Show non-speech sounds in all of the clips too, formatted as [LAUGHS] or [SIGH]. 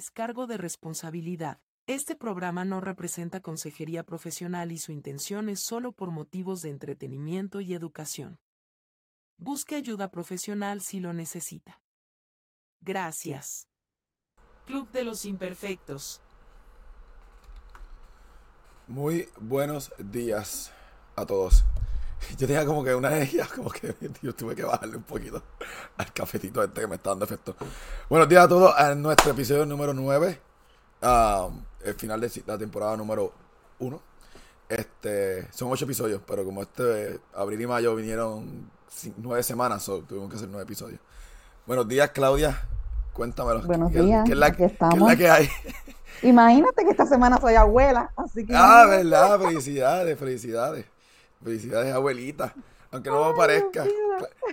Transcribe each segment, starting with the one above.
Descargo de responsabilidad. Este programa no representa consejería profesional y su intención es solo por motivos de entretenimiento y educación. Busque ayuda profesional si lo necesita. Gracias. Club de los Imperfectos. Muy buenos días a todos. [LAUGHS] Yo tenía como que una energía, como que [LAUGHS] yo tuve que bajarle un poquito al cafetito este que me está dando efecto. Buenos días a todos en nuestro episodio número 9, um, el final de la temporada número 1. Este, son 8 episodios, pero como este abril y mayo vinieron 9 semanas, tuvimos que hacer 9 episodios. Buenos días, Claudia. Cuéntamelo. Buenos días. ¿Qué es la, ¿qué es la que hay? Imagínate que esta semana soy abuela, así que. Ah, verdad, felicidades, felicidades. Felicidades, abuelita. Aunque no lo parezca.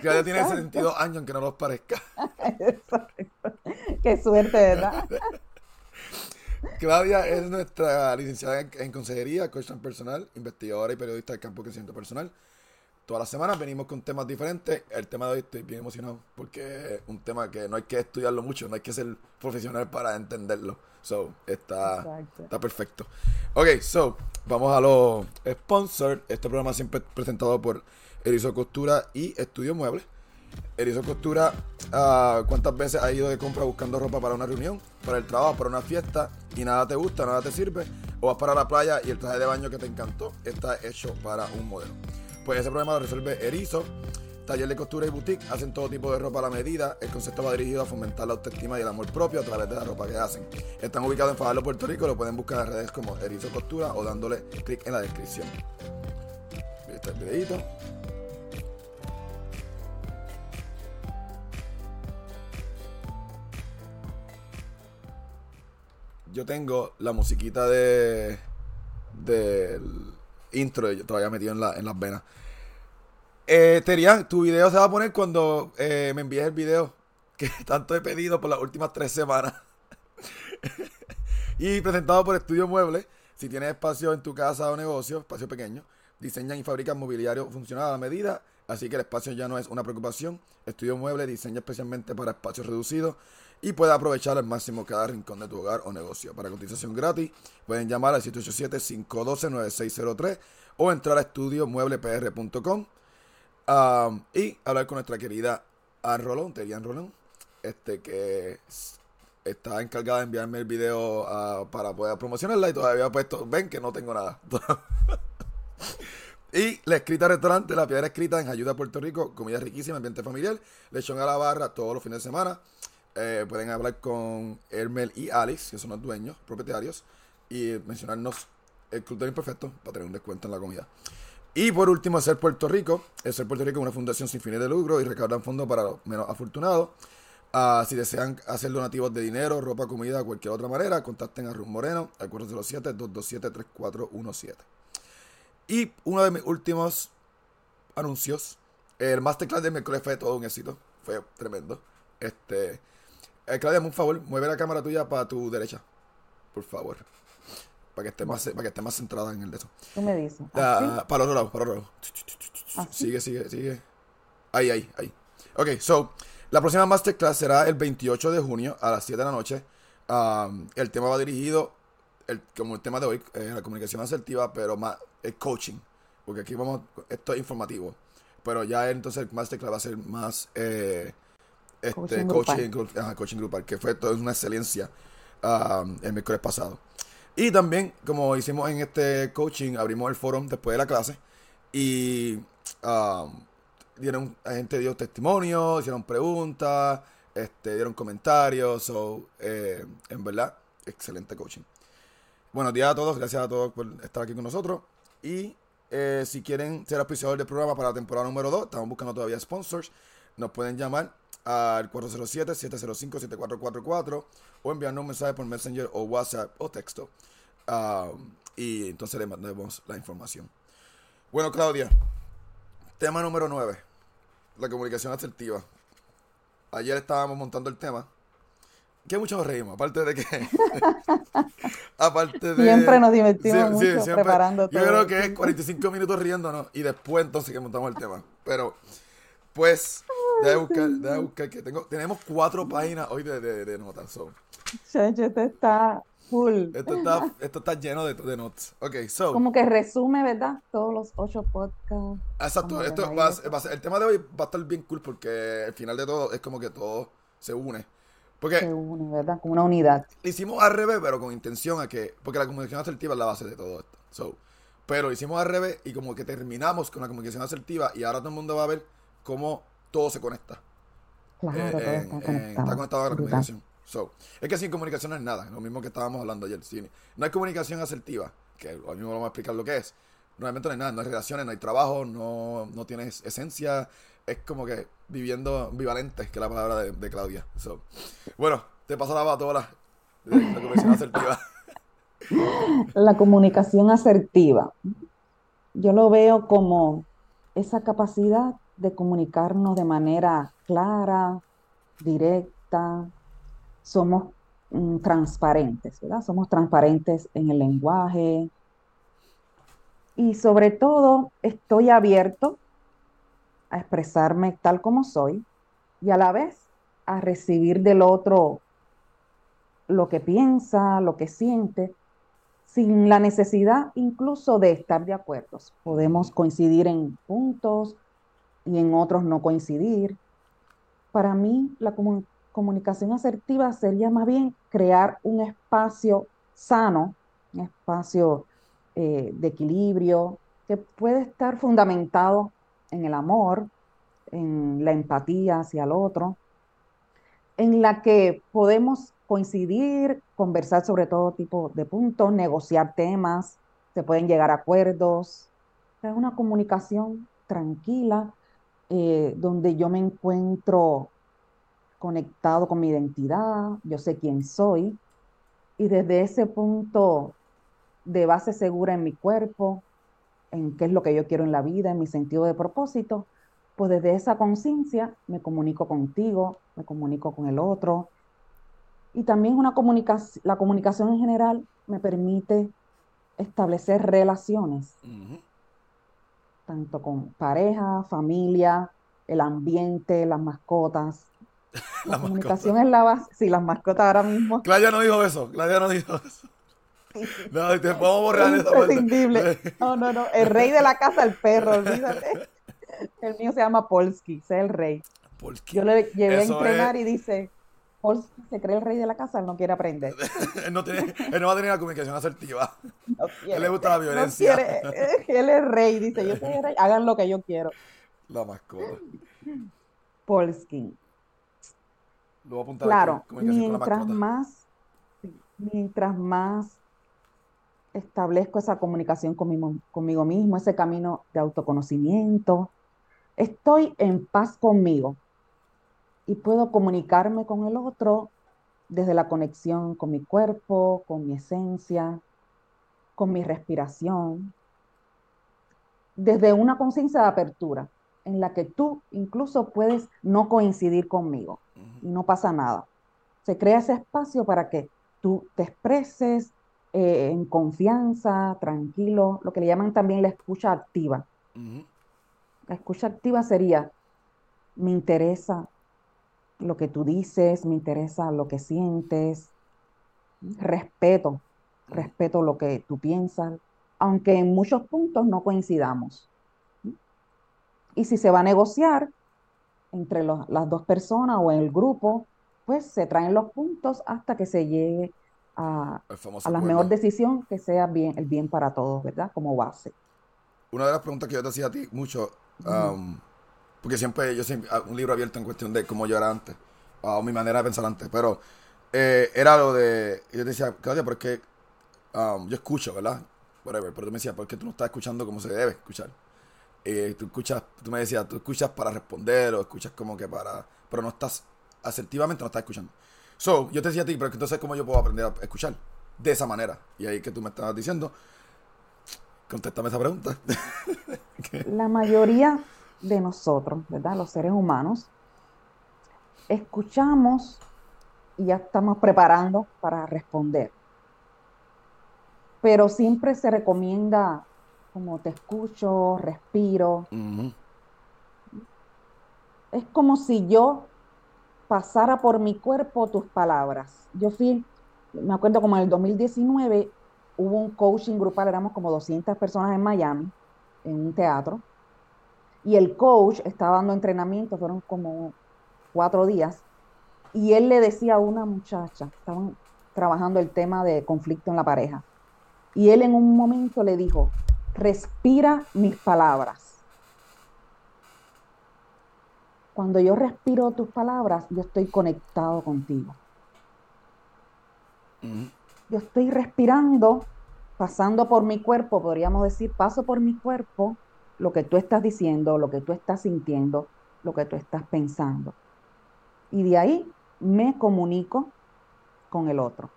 ya tiene 62 años, aunque no los parezca. [LAUGHS] Qué suerte, ¿verdad? [LAUGHS] Claudia es nuestra licenciada en, consejería, coach personal, investigadora y periodista del campo de crecimiento personal. Todas las semanas venimos con temas diferentes. El tema de hoy estoy bien emocionado porque es un tema que no hay que estudiarlo mucho, no hay que ser profesional para entenderlo. So, está, está perfecto. Ok, so, vamos a los sponsors. Este programa siempre es presentado por Erizo Costura y Estudio Muebles. Erizo Costura, uh, ¿cuántas veces has ido de compra buscando ropa para una reunión, para el trabajo, para una fiesta y nada te gusta, nada te sirve? O vas para la playa y el traje de baño que te encantó está hecho para un modelo. Pues ese problema lo resuelve Erizo. Taller de costura y boutique hacen todo tipo de ropa a la medida. El concepto va dirigido a fomentar la autoestima y el amor propio a través de la ropa que hacen. Están ubicados en Fajardo, Puerto Rico. Lo pueden buscar en redes como Erizo Costura o dándole clic en la descripción. Ahí está el videito. Yo tengo la musiquita de del intro, yo todavía metido en, la, en las venas. Eh, Terian, tu video se va a poner cuando eh, me envíes el video [LAUGHS] que tanto he pedido por las últimas tres semanas. [LAUGHS] y presentado por Estudio Muebles. Si tienes espacio en tu casa o negocio, espacio pequeño, diseñan y fabrican mobiliario funcional a la medida, así que el espacio ya no es una preocupación. Estudio Muebles diseña especialmente para espacios reducidos y puede aprovechar al máximo cada rincón de tu hogar o negocio. Para cotización gratis, pueden llamar al 787-512-9603 o entrar a estudiomueblepr.com y hablar con nuestra querida Ann Rolón, Terian Rolón, este, que está encargada de enviarme el video ah, para poder promocionarla y todavía puesto, ven que no tengo nada. [LAUGHS] y la escrita restaurante, la piedra escrita en Ayuda a Puerto Rico, comida riquísima, ambiente familiar, lechón a la barra todos los fines de semana. Eh, pueden hablar con Hermel y Alex, que son los dueños, propietarios, y mencionarnos el Club Imperfecto para tener un descuento en la comida. Y por último, Ser Puerto Rico. Ser Puerto Rico es una fundación sin fines de lucro y recaudan fondos para los menos afortunados. Uh, si desean hacer donativos de dinero, ropa, comida, cualquier otra manera, contacten a Ruth Moreno al 407-227-3417. Y uno de mis últimos anuncios, el Masterclass de miércoles fue todo un éxito, fue tremendo. Este, eh, Claudia, un favor, mueve la cámara tuya para tu derecha, por favor para que esté más, para que esté más centrada en el de eso. ¿Tú me dices? para otro lado, para otro lado. Sigue, sigue, sigue. Ahí, ahí, ahí. Ok, so, la próxima masterclass será el 28 de junio a las 7 de la noche. Um, el tema va dirigido, el, como el tema de hoy, eh, la comunicación asertiva, pero más el coaching. Porque aquí vamos, esto es informativo. Pero ya entonces el masterclass va a ser más eh, este, coaching, grupal. coaching, grupal, que fue toda una excelencia um, el miércoles pasado. Y también, como hicimos en este coaching, abrimos el foro después de la clase y um, dieron, la gente dio testimonio, hicieron preguntas, este, dieron comentarios, so, eh, en verdad, excelente coaching. Buenos días a todos, gracias a todos por estar aquí con nosotros. Y eh, si quieren ser auspiciadores del programa para la temporada número 2, estamos buscando todavía sponsors, nos pueden llamar al 407-705-7444 o enviarnos un mensaje por Messenger o WhatsApp o texto. Um, y entonces le mandemos la información. Bueno, Claudia, tema número 9, la comunicación asertiva. Ayer estábamos montando el tema. Que mucho nos reímos, aparte de que. [LAUGHS] aparte de. Siempre nos divertimos mucho preparando Yo creo que es 45 minutos riéndonos y después entonces que montamos el tema. Pero, pues, Deja buscar, buscar que tengo. Tenemos cuatro páginas hoy de, de, notas. Chacho, esto está full. Esto está, esto está lleno de, de notes. Ok, so. Como que resume, ¿verdad? Todos los ocho podcasts. Exacto, esto va, va el tema de hoy va a estar bien cool porque al final de todo es como que todo se une. Porque se une, ¿verdad? Como una unidad. hicimos al revés, pero con intención a que. Porque la comunicación asertiva es la base de todo esto. So, pero hicimos al revés y como que terminamos con la comunicación asertiva y ahora todo el mundo va a ver cómo todo se conecta. Claro, Eh, todo en- está en- conectado. está conectado a la comunicación. So, es que sin comunicación no es nada, lo mismo que estábamos hablando ayer. no hay comunicación asertiva, que hoy mismo vamos a explicar lo que es. Realmente no hay nada, no hay relaciones, no hay trabajo, no, no tienes esencia. Es como que viviendo bivalente, que es la palabra de, de Claudia. So, bueno, te paso la batola de la comunicación asertiva. [LAUGHS] La comunicación asertiva. Yo lo veo como esa capacidad de comunicarnos de manera clara, directa. Somos mm, transparentes, ¿verdad? Somos transparentes en el lenguaje. Y sobre todo, estoy abierto a expresarme tal como soy y a la vez a recibir del otro lo que piensa, lo que siente, sin la necesidad incluso de estar de acuerdo. Podemos coincidir en puntos y en otros no coincidir. Para mí, la comu- comunicación asertiva sería más bien crear un espacio sano, un espacio eh, de equilibrio, que puede estar fundamentado en el amor, en la empatía hacia el otro, en la que podemos coincidir, conversar sobre todo tipo de puntos, negociar temas, se pueden llegar a acuerdos. Es una comunicación tranquila, eh, donde yo me encuentro conectado con mi identidad, yo sé quién soy, y desde ese punto de base segura en mi cuerpo, en qué es lo que yo quiero en la vida, en mi sentido de propósito, pues desde esa conciencia me comunico contigo, me comunico con el otro. Y también una comunicación, la comunicación en general me permite establecer relaciones. Tanto con pareja, familia, el ambiente, las mascotas. [LAUGHS] La comunicación es la base, sí, las mascotas ahora mismo Claudia no dijo eso, Claudia no dijo eso. [LAUGHS] No, te podemos borrar es esa imprescindible. [LAUGHS] No, no, no, el rey de la casa, el perro, olvídate. El mío se llama Polsky, ese es el rey. ¿Por qué? Yo le llevé Eso a entrenar es- y dice, Polsky se cree el rey de la casa, él no quiere aprender. él, [LAUGHS] no tiene, él no va a tener la comunicación asertiva. No él le gusta la no violencia. quiere, él es rey, dice, yo soy el rey, hagan lo que yo quiero. La mascota. Polsky. Lo voy a apuntar Claro, aquí, comunicación con la mientras más, mientras más establezco esa comunicación conmigo, conmigo mismo, ese camino de autoconocimiento, estoy en paz conmigo y puedo comunicarme con el otro desde la conexión con mi cuerpo, con mi esencia, con mi respiración, desde una conciencia de apertura en la que tú incluso puedes no coincidir conmigo y no pasa nada. Se crea ese espacio para que tú te expreses eh, en confianza, tranquilo, lo que le llaman también la escucha activa. La escucha activa sería, me interesa lo que tú dices, me interesa lo que sientes, respeto, respeto lo que tú piensas, aunque en muchos puntos no coincidamos. Y si se va a negociar entre los- las dos personas o en el grupo, pues se traen los puntos hasta que se llegue a, a la mejor decisión que sea bien, el bien para todos, ¿verdad? Como base. Una de las preguntas que yo te hacía a ti mucho, um, porque siempre yo siempre, ah, un libro abierto en cuestión de cómo yo era antes, o mi manera de pensar antes, pero eh, era lo de, yo decía, Claudia, pero es um, yo escucho, ¿verdad? Whatever, pero tú me decías, ¿por qué tú no estás escuchando como se debe escuchar? Eh, tú escuchas, tú me decías, tú escuchas para responder o escuchas como que para, pero no estás, asertivamente no estás escuchando. So, yo te decía a ti, pero entonces, ¿cómo yo puedo aprender a escuchar? De esa manera. Y ahí que tú me estabas diciendo, contéstame esa pregunta. [LAUGHS] La mayoría de nosotros, ¿verdad? Los seres humanos, escuchamos y ya estamos preparando para responder. Pero siempre se recomienda como te escucho, respiro. Es como si yo pasara por mi cuerpo tus palabras. Yo fui, me acuerdo como en el 2019 hubo un coaching grupal, éramos como 200 personas en Miami, en un teatro, y el coach estaba dando entrenamiento, fueron como cuatro días, y él le decía a una muchacha, estaban trabajando el tema de conflicto en la pareja, y él en un momento le dijo, respira mis palabras. Cuando yo respiro tus palabras, yo estoy conectado contigo. Yo estoy respirando, pasando por mi cuerpo, podríamos decir, paso por mi cuerpo lo que tú estás diciendo, lo que tú estás sintiendo, lo que tú estás pensando. Y de ahí me comunico con el otro.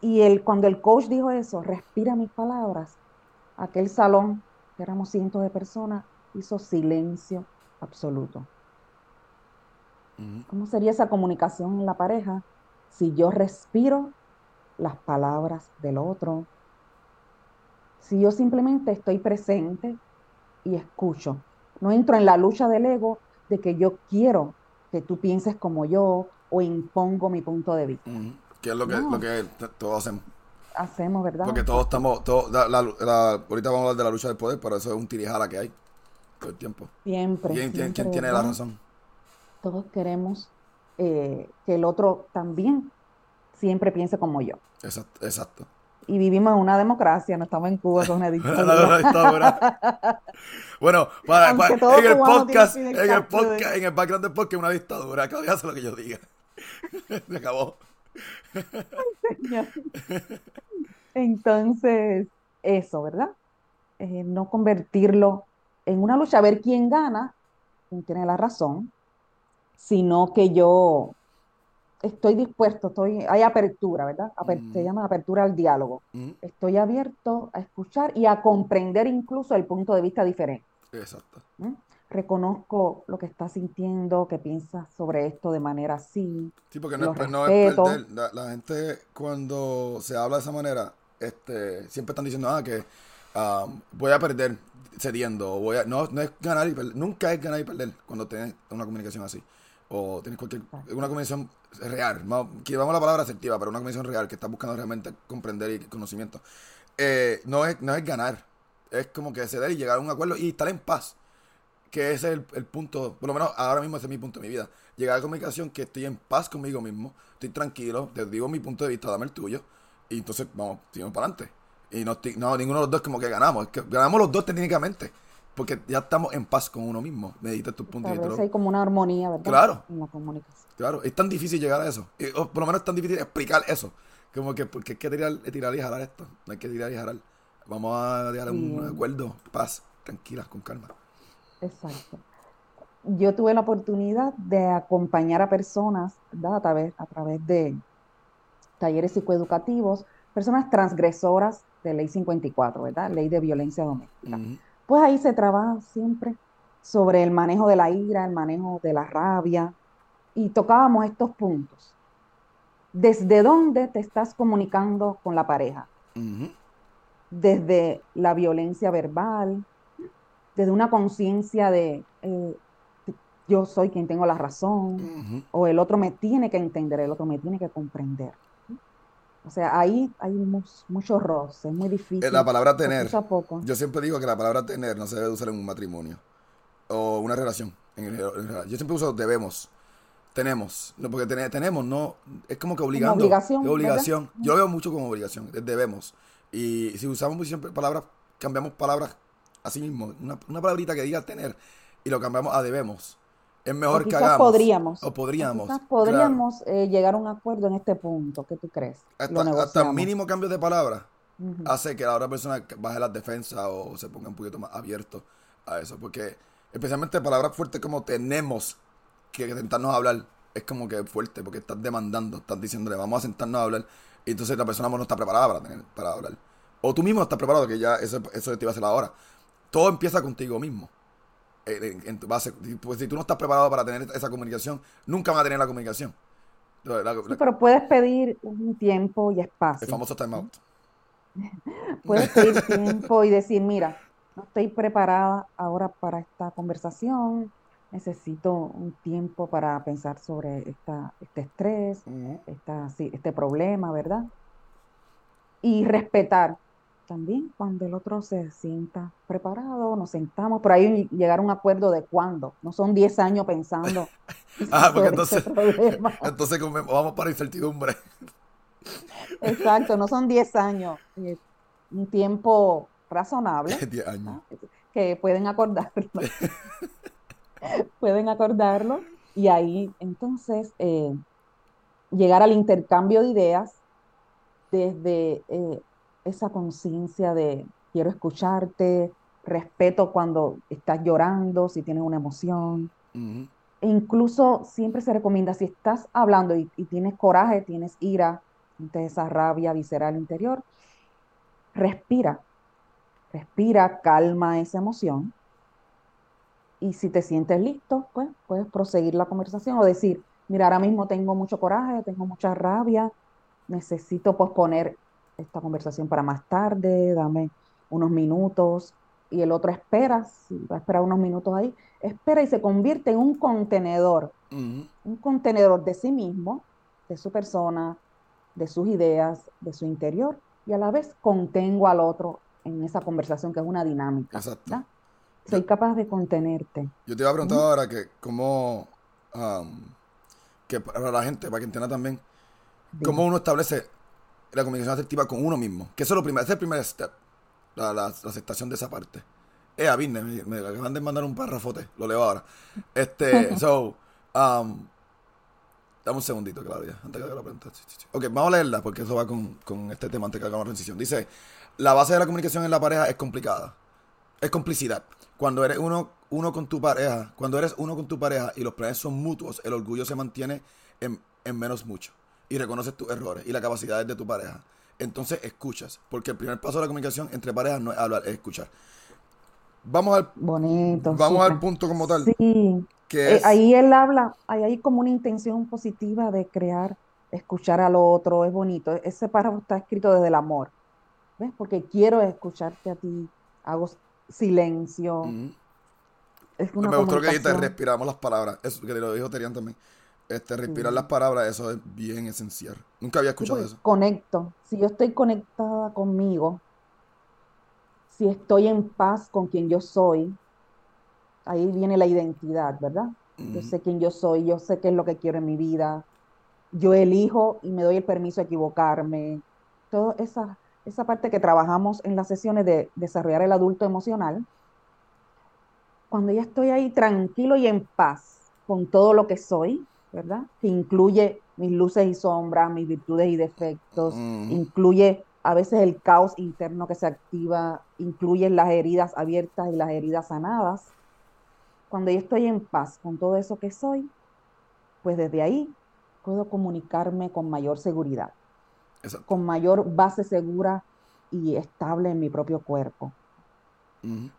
Y el, cuando el coach dijo eso, respira mis palabras, aquel salón, que éramos cientos de personas, hizo silencio absoluto. ¿Cómo sería esa comunicación en la pareja si yo respiro las palabras del otro? Si yo simplemente estoy presente y escucho. No entro en la lucha del ego de que yo quiero que tú pienses como yo o impongo mi punto de vista. Que es lo que, lo que todos hacemos. Hacemos, ¿verdad? Porque todos estamos, todos, ahorita vamos a hablar de la lucha del poder, pero eso es un tirijala que hay todo el tiempo. Siempre. ¿Quién, tiene la razón? todos queremos eh, que el otro también siempre piense como yo. Exacto. exacto. Y vivimos en una democracia, no estamos en Cuba con una [LAUGHS] dictadura. [LAUGHS] bueno, para, en el podcast, en el podcast, en el background del podcast, una dictadura. Claudia hace lo que yo diga. [LAUGHS] Se acabó. Entonces, eso, ¿verdad? Eh, no convertirlo en una lucha, a ver quién gana, quién tiene la razón, sino que yo estoy dispuesto, estoy, hay apertura, ¿verdad? Se llama apertura al diálogo. Estoy abierto a escuchar y a comprender incluso el punto de vista diferente. Exacto. Reconozco lo que estás sintiendo, que piensas sobre esto de manera así. Sí, porque no, es, no es, perder. La, gente cuando se habla de esa manera, este, siempre están diciendo, ah, que um, voy a perder cediendo. Voy a, no, no es ganar y perder. Nunca es ganar y perder cuando tienes una comunicación así o tienes cualquier una conversación real, que vamos la palabra asertiva, pero una conversación real que estás buscando realmente comprender y conocimiento, eh, no, es, no es ganar, es como que ceder y llegar a un acuerdo y estar en paz, que ese es el, punto, por lo menos ahora mismo ese es mi punto de mi vida, llegar a la comunicación que estoy en paz conmigo mismo, estoy tranquilo, te digo mi punto de vista, dame el tuyo, y entonces vamos, seguimos para adelante. Y no, no, ninguno de los dos como que ganamos, es que ganamos los dos técnicamente porque ya estamos en paz con uno mismo. Medita tus puntos vista. hay como una armonía, ¿verdad? Claro. En la comunicación. Claro, es tan difícil llegar a eso. o por lo menos es tan difícil explicar eso. Como que, porque hay que tirar, tirar y jalar esto. No hay que tirar y jalar. Vamos a llegar a un acuerdo, paz, tranquilas, con calma. Exacto. Yo tuve la oportunidad de acompañar a personas, ¿verdad? A través, a través de talleres psicoeducativos, personas transgresoras de ley 54, ¿verdad? Ley de violencia doméstica pues ahí se trabaja siempre sobre el manejo de la ira, el manejo de la rabia, y tocábamos estos puntos. ¿Desde dónde te estás comunicando con la pareja? Desde la violencia verbal, desde una conciencia de eh, yo soy quien tengo la razón, o el otro me tiene que entender, el otro me tiene que comprender. O sea, ahí hay mucho roce, es muy difícil. Eh, la palabra tener. Yo siempre digo que la palabra tener no se debe usar en un matrimonio o una relación. yo siempre uso debemos. Tenemos. No, porque tenemos, no. Es como que obligando. obligación. obligación. Yo lo veo mucho como obligación. Debemos. Y si usamos siempre palabras, cambiamos palabras así mismo. Una, una palabrita que diga tener y lo cambiamos a debemos es mejor que hagamos. Podríamos. O podríamos. quizás podríamos eh, llegar a un acuerdo en este punto. ¿Qué tú crees? Hasta, el mínimo cambio de palabra hace que la otra persona baje las defensas o se ponga un poquito más abierto a eso. Porque especialmente palabras fuertes como tenemos que sentarnos a hablar es como que fuerte porque estás demandando, estás diciéndole vamos a sentarnos a hablar y entonces la persona no está preparada para, tener, para hablar. O tú mismo estás preparado que ya eso, eso te iba a hacer ahora. Todo empieza contigo mismo. En, tu base. Pues si tú no estás preparado para tener esa comunicación, nunca vas a tener la comunicación. pero puedes pedir un tiempo y espacio. El famoso timeout. puedes pedir tiempo y decir, mira, no estoy preparada ahora para esta conversación, necesito un tiempo para pensar sobre esta, este estrés, este problema, ¿verdad? Y respetar también cuando el otro se sienta preparado, nos sentamos, por ahí llegar a un acuerdo de cuándo, no son 10 años pensando. [LAUGHS] [LAUGHS] ah, porque entonces, [LAUGHS] entonces vamos para incertidumbre. Exacto, no son 10 años, un tiempo razonable. 10 años. Que pueden acordarlo. pueden acordarlo y ahí entonces eh, llegar al intercambio de ideas desde eh, esa conciencia de quiero escucharte, respeto cuando estás llorando, si tienes una emoción. E incluso siempre se recomienda, si estás hablando y, tienes coraje, tienes ira, tienes esa rabia visceral interior, respira, respira, calma esa emoción. Y si te sientes listo, pues puedes proseguir la conversación o decir, mira, ahora mismo tengo mucho coraje, tengo mucha rabia, necesito posponer esta conversación para más tarde, dame unos minutos. Y el otro espera, va a esperar unos minutos ahí, espera y se convierte en un contenedor, un contenedor de sí mismo, de su persona, de sus ideas, de su interior, y a la vez contengo al otro en esa conversación que es una dinámica. Exacto. Soy capaz de contenerte. Yo te iba a preguntar ahora que cómo, que para la gente, para que entienda también, cómo uno establece la comunicación asertiva con uno mismo. Que eso es lo primero, ese es el primer step. La, la, aceptación de esa parte. Eh, a me, me, acaban de mandar un párrafote, lo leo ahora. Este, [LAUGHS] so, um, dame un segundito, Claudia, antes que la pregunta. Ok, vamos a leerla porque eso va con, con este tema antes que hagamos la transición. Dice, la base de la comunicación en la pareja es complicada. Es complicidad. Cuando eres uno, uno con tu pareja, cuando eres uno con tu pareja y los planes son mutuos, el orgullo se mantiene en, en menos mucho y reconoces tus errores y las capacidades de tu pareja. Entonces escuchas, porque el primer paso de la comunicación entre parejas no es hablar, es escuchar. Vamos al, Bonito, vamos al punto como tal. Sí. Que eh, ahí él habla, ahí hay como una intención positiva de crear, escuchar al otro, es bonito. Ese párrafo está escrito desde el amor, ¿ves? Porque quiero escucharte a ti, hago silencio. es una Me gustó que dijiste, respiramos las palabras, eso que lo dijo Terian también. Este, respirar las palabras, eso es bien esencial. Nunca había escuchado pues, eso. Conecto. Si yo estoy conectada conmigo, si estoy en paz con quien yo soy, ahí viene la identidad, ¿verdad? Yo sé quién yo soy, yo sé qué es lo que quiero en mi vida. Yo elijo y me doy el permiso de equivocarme. Toda esa, esa parte que trabajamos en las sesiones de desarrollar el adulto emocional. Cuando ya estoy ahí tranquilo y en paz con todo lo que soy, ¿verdad? Que incluye mis luces y sombras, mis virtudes y defectos, incluye a veces el caos interno que se activa, incluye las heridas abiertas y las heridas sanadas. Cuando yo estoy en paz con todo eso que soy, pues desde ahí puedo comunicarme con mayor seguridad, con mayor base segura y estable en mi propio cuerpo.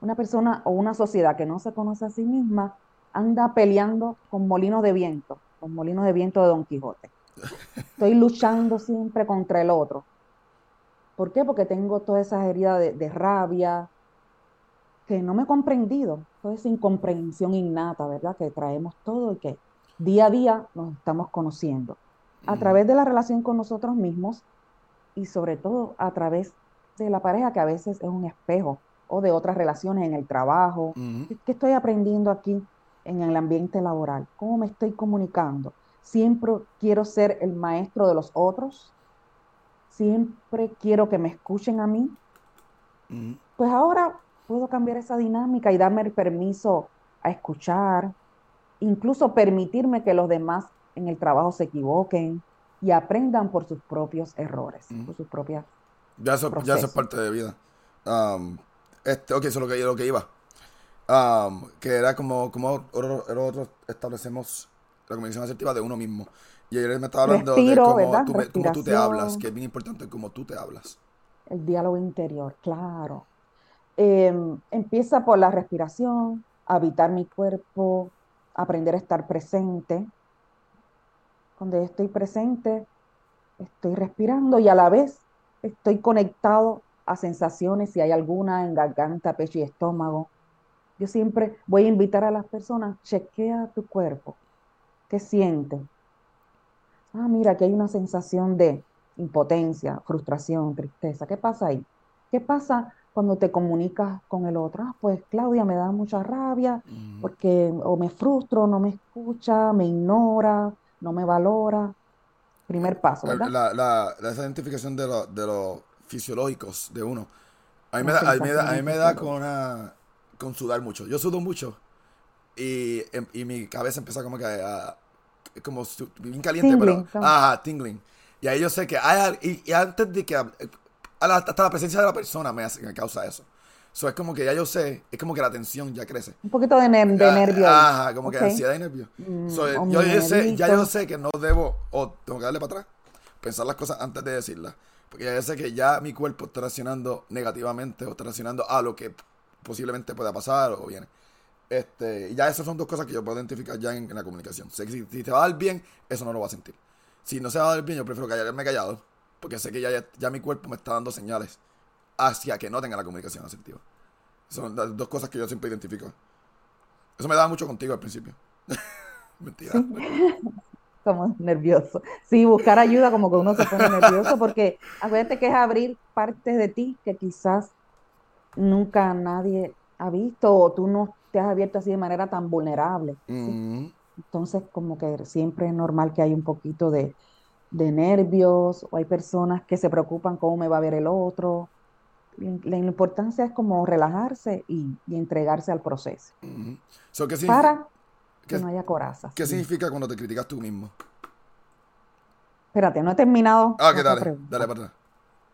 Una persona o una sociedad que no se conoce a sí misma anda peleando con molinos de viento los molinos de viento de Don Quijote. Estoy luchando siempre contra el otro. ¿Por qué? Porque tengo todas esas heridas de, rabia, que no me he comprendido, toda esa incomprensión innata, ¿verdad? Que traemos todo y que día a día nos estamos conociendo. A través de la relación con nosotros mismos y sobre todo a través de la pareja, que a veces es un espejo, o de otras relaciones en el trabajo. ¿Qué estoy aprendiendo aquí? En el ambiente laboral? ¿Cómo me estoy comunicando? ¿Siempre quiero ser el maestro de los otros? ¿Siempre quiero que me escuchen a mí? Pues ahora puedo cambiar esa dinámica y darme el permiso a escuchar, incluso permitirme que los demás en el trabajo se equivoquen y aprendan por sus propios errores, por sus propias. Ya eso, ya es parte de vida. este, ok, eso es lo que, lo que iba que era como, como nosotros establecemos la comunicación asertiva de uno mismo. Y ayer me estaba hablando de cómo tú, te hablas, que es bien importante cómo tú te hablas. El diálogo interior, claro. Em, empieza por la respiración, habitar mi cuerpo, aprender a estar presente. Cuando estoy presente, estoy respirando y a la vez estoy conectado a sensaciones, si hay alguna en garganta, pecho y estómago yo siempre voy a invitar a las personas, chequea tu cuerpo, ¿qué sientes? Ah, mira, aquí hay una sensación de impotencia, frustración, tristeza. ¿Qué pasa ahí? ¿Qué pasa cuando te comunicas con el otro? Ah, pues Claudia me da mucha rabia porque o me frustro, no me escucha, me ignora, no me valora. Primer paso, La, ¿verdad? la, la- la- esa identificación de, lo- de los fisiológicos de uno. A mí me da, a mí me da, a mí me da con, una, con sudar mucho. Yo sudo mucho y, em- y mi cabeza empieza como que a, como bien caliente, Tingling, pero ajá, tingling. Y ahí yo sé que hay, y, y antes de que hab- a la- hasta la presencia de la persona me, hace- me causa eso. So, es como que ya yo sé, es como que la tensión ya crece. Un poquito de, ner- de Ah, nervio. Ajá, como Ok. que ansiedad y nervio. Mm, So, o yo, yo sé, ya yo sé que no debo, o tengo que darle para atrás, pensar las cosas antes de decirlas. Porque ya yo sé que ya mi cuerpo está reaccionando negativamente o está reaccionando a lo que posiblemente pueda pasar o viene. Este, ya esas son dos cosas que yo puedo identificar ya en, la comunicación. Que si, si te va a dar bien, eso no lo va a sentir. Si no se va a dar bien, yo prefiero callarme callado, porque sé que ya, ya, ya mi cuerpo me está dando señales hacia que no tenga la comunicación asertiva. Son las dos cosas que yo siempre identifico. Eso me daba mucho contigo al principio. [LAUGHS] Mentira. [LAUGHS] como nervioso. Sí, buscar ayuda como que uno se pone nervioso porque acuérdate que es abrir partes de ti que quizás nunca nadie ha visto o tú no te has abierto así de manera tan vulnerable. ¿sí? Mm, Entonces, como que siempre es normal que hay un poquito de, de nervios o hay personas que se preocupan cómo me va a ver el otro. La, la importancia es como relajarse y, y entregarse al proceso mm. So, ¿qué, significa, para que no haya corazas. qué significa cuando te criticas tú mismo? Espérate, no he terminado Ah, que dale, pregunta. dale para atrás.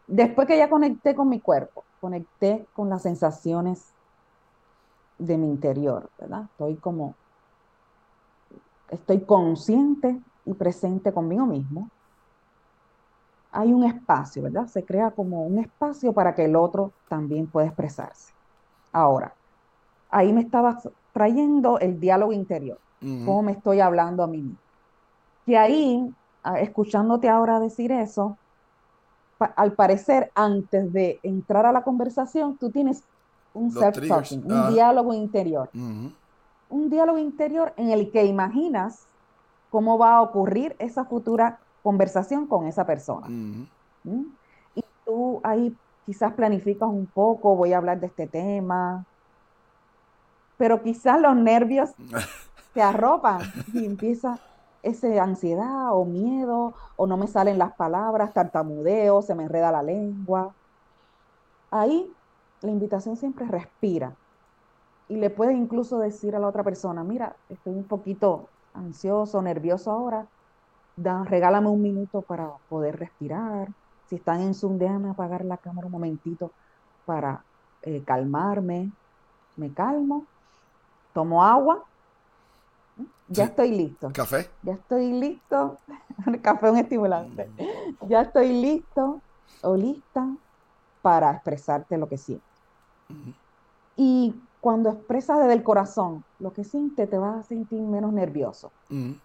Después que ya conecté con mi cuerpo, conecté con las sensaciones de mi interior, ¿verdad? Estoy como, estoy consciente y presente conmigo mismo. Hay un espacio, ¿verdad? Se crea como un espacio para que el otro también pueda expresarse. Ahora, ahí me estaba trayendo el diálogo interior Ujú. cómo me estoy hablando a mí mismo. Que ahí, escuchándote ahora decir eso, al parecer, antes de entrar a la conversación, tú tienes un self-talking, un ajá. diálogo interior. Un diálogo interior en el que imaginas cómo va a ocurrir esa futura conversación con esa persona. ¿Mm? Y tú ahí quizás planificas un poco, voy a hablar de este tema, pero quizás los nervios [LAUGHS] te arropan y empieza esa ansiedad o miedo, o no me salen las palabras, tartamudeo, se me enreda la lengua. Ahí la invitación siempre es respira. Y le puedes incluso decir a la otra persona, mira, estoy un poquito ansioso, nervioso ahora, da, regálame un minuto para poder respirar. Si están en Zoom, déjame apagar la cámara un momentito para eh, calmarme. Me calmo, tomo agua. Ya Sí. estoy listo. ¿Café? Ya estoy listo. El [LAUGHS] café es un estimulante. Ya estoy listo o lista para expresarte lo que siento. Y cuando expresas desde el corazón lo que sientes, te vas a sentir menos nervioso, Ujú.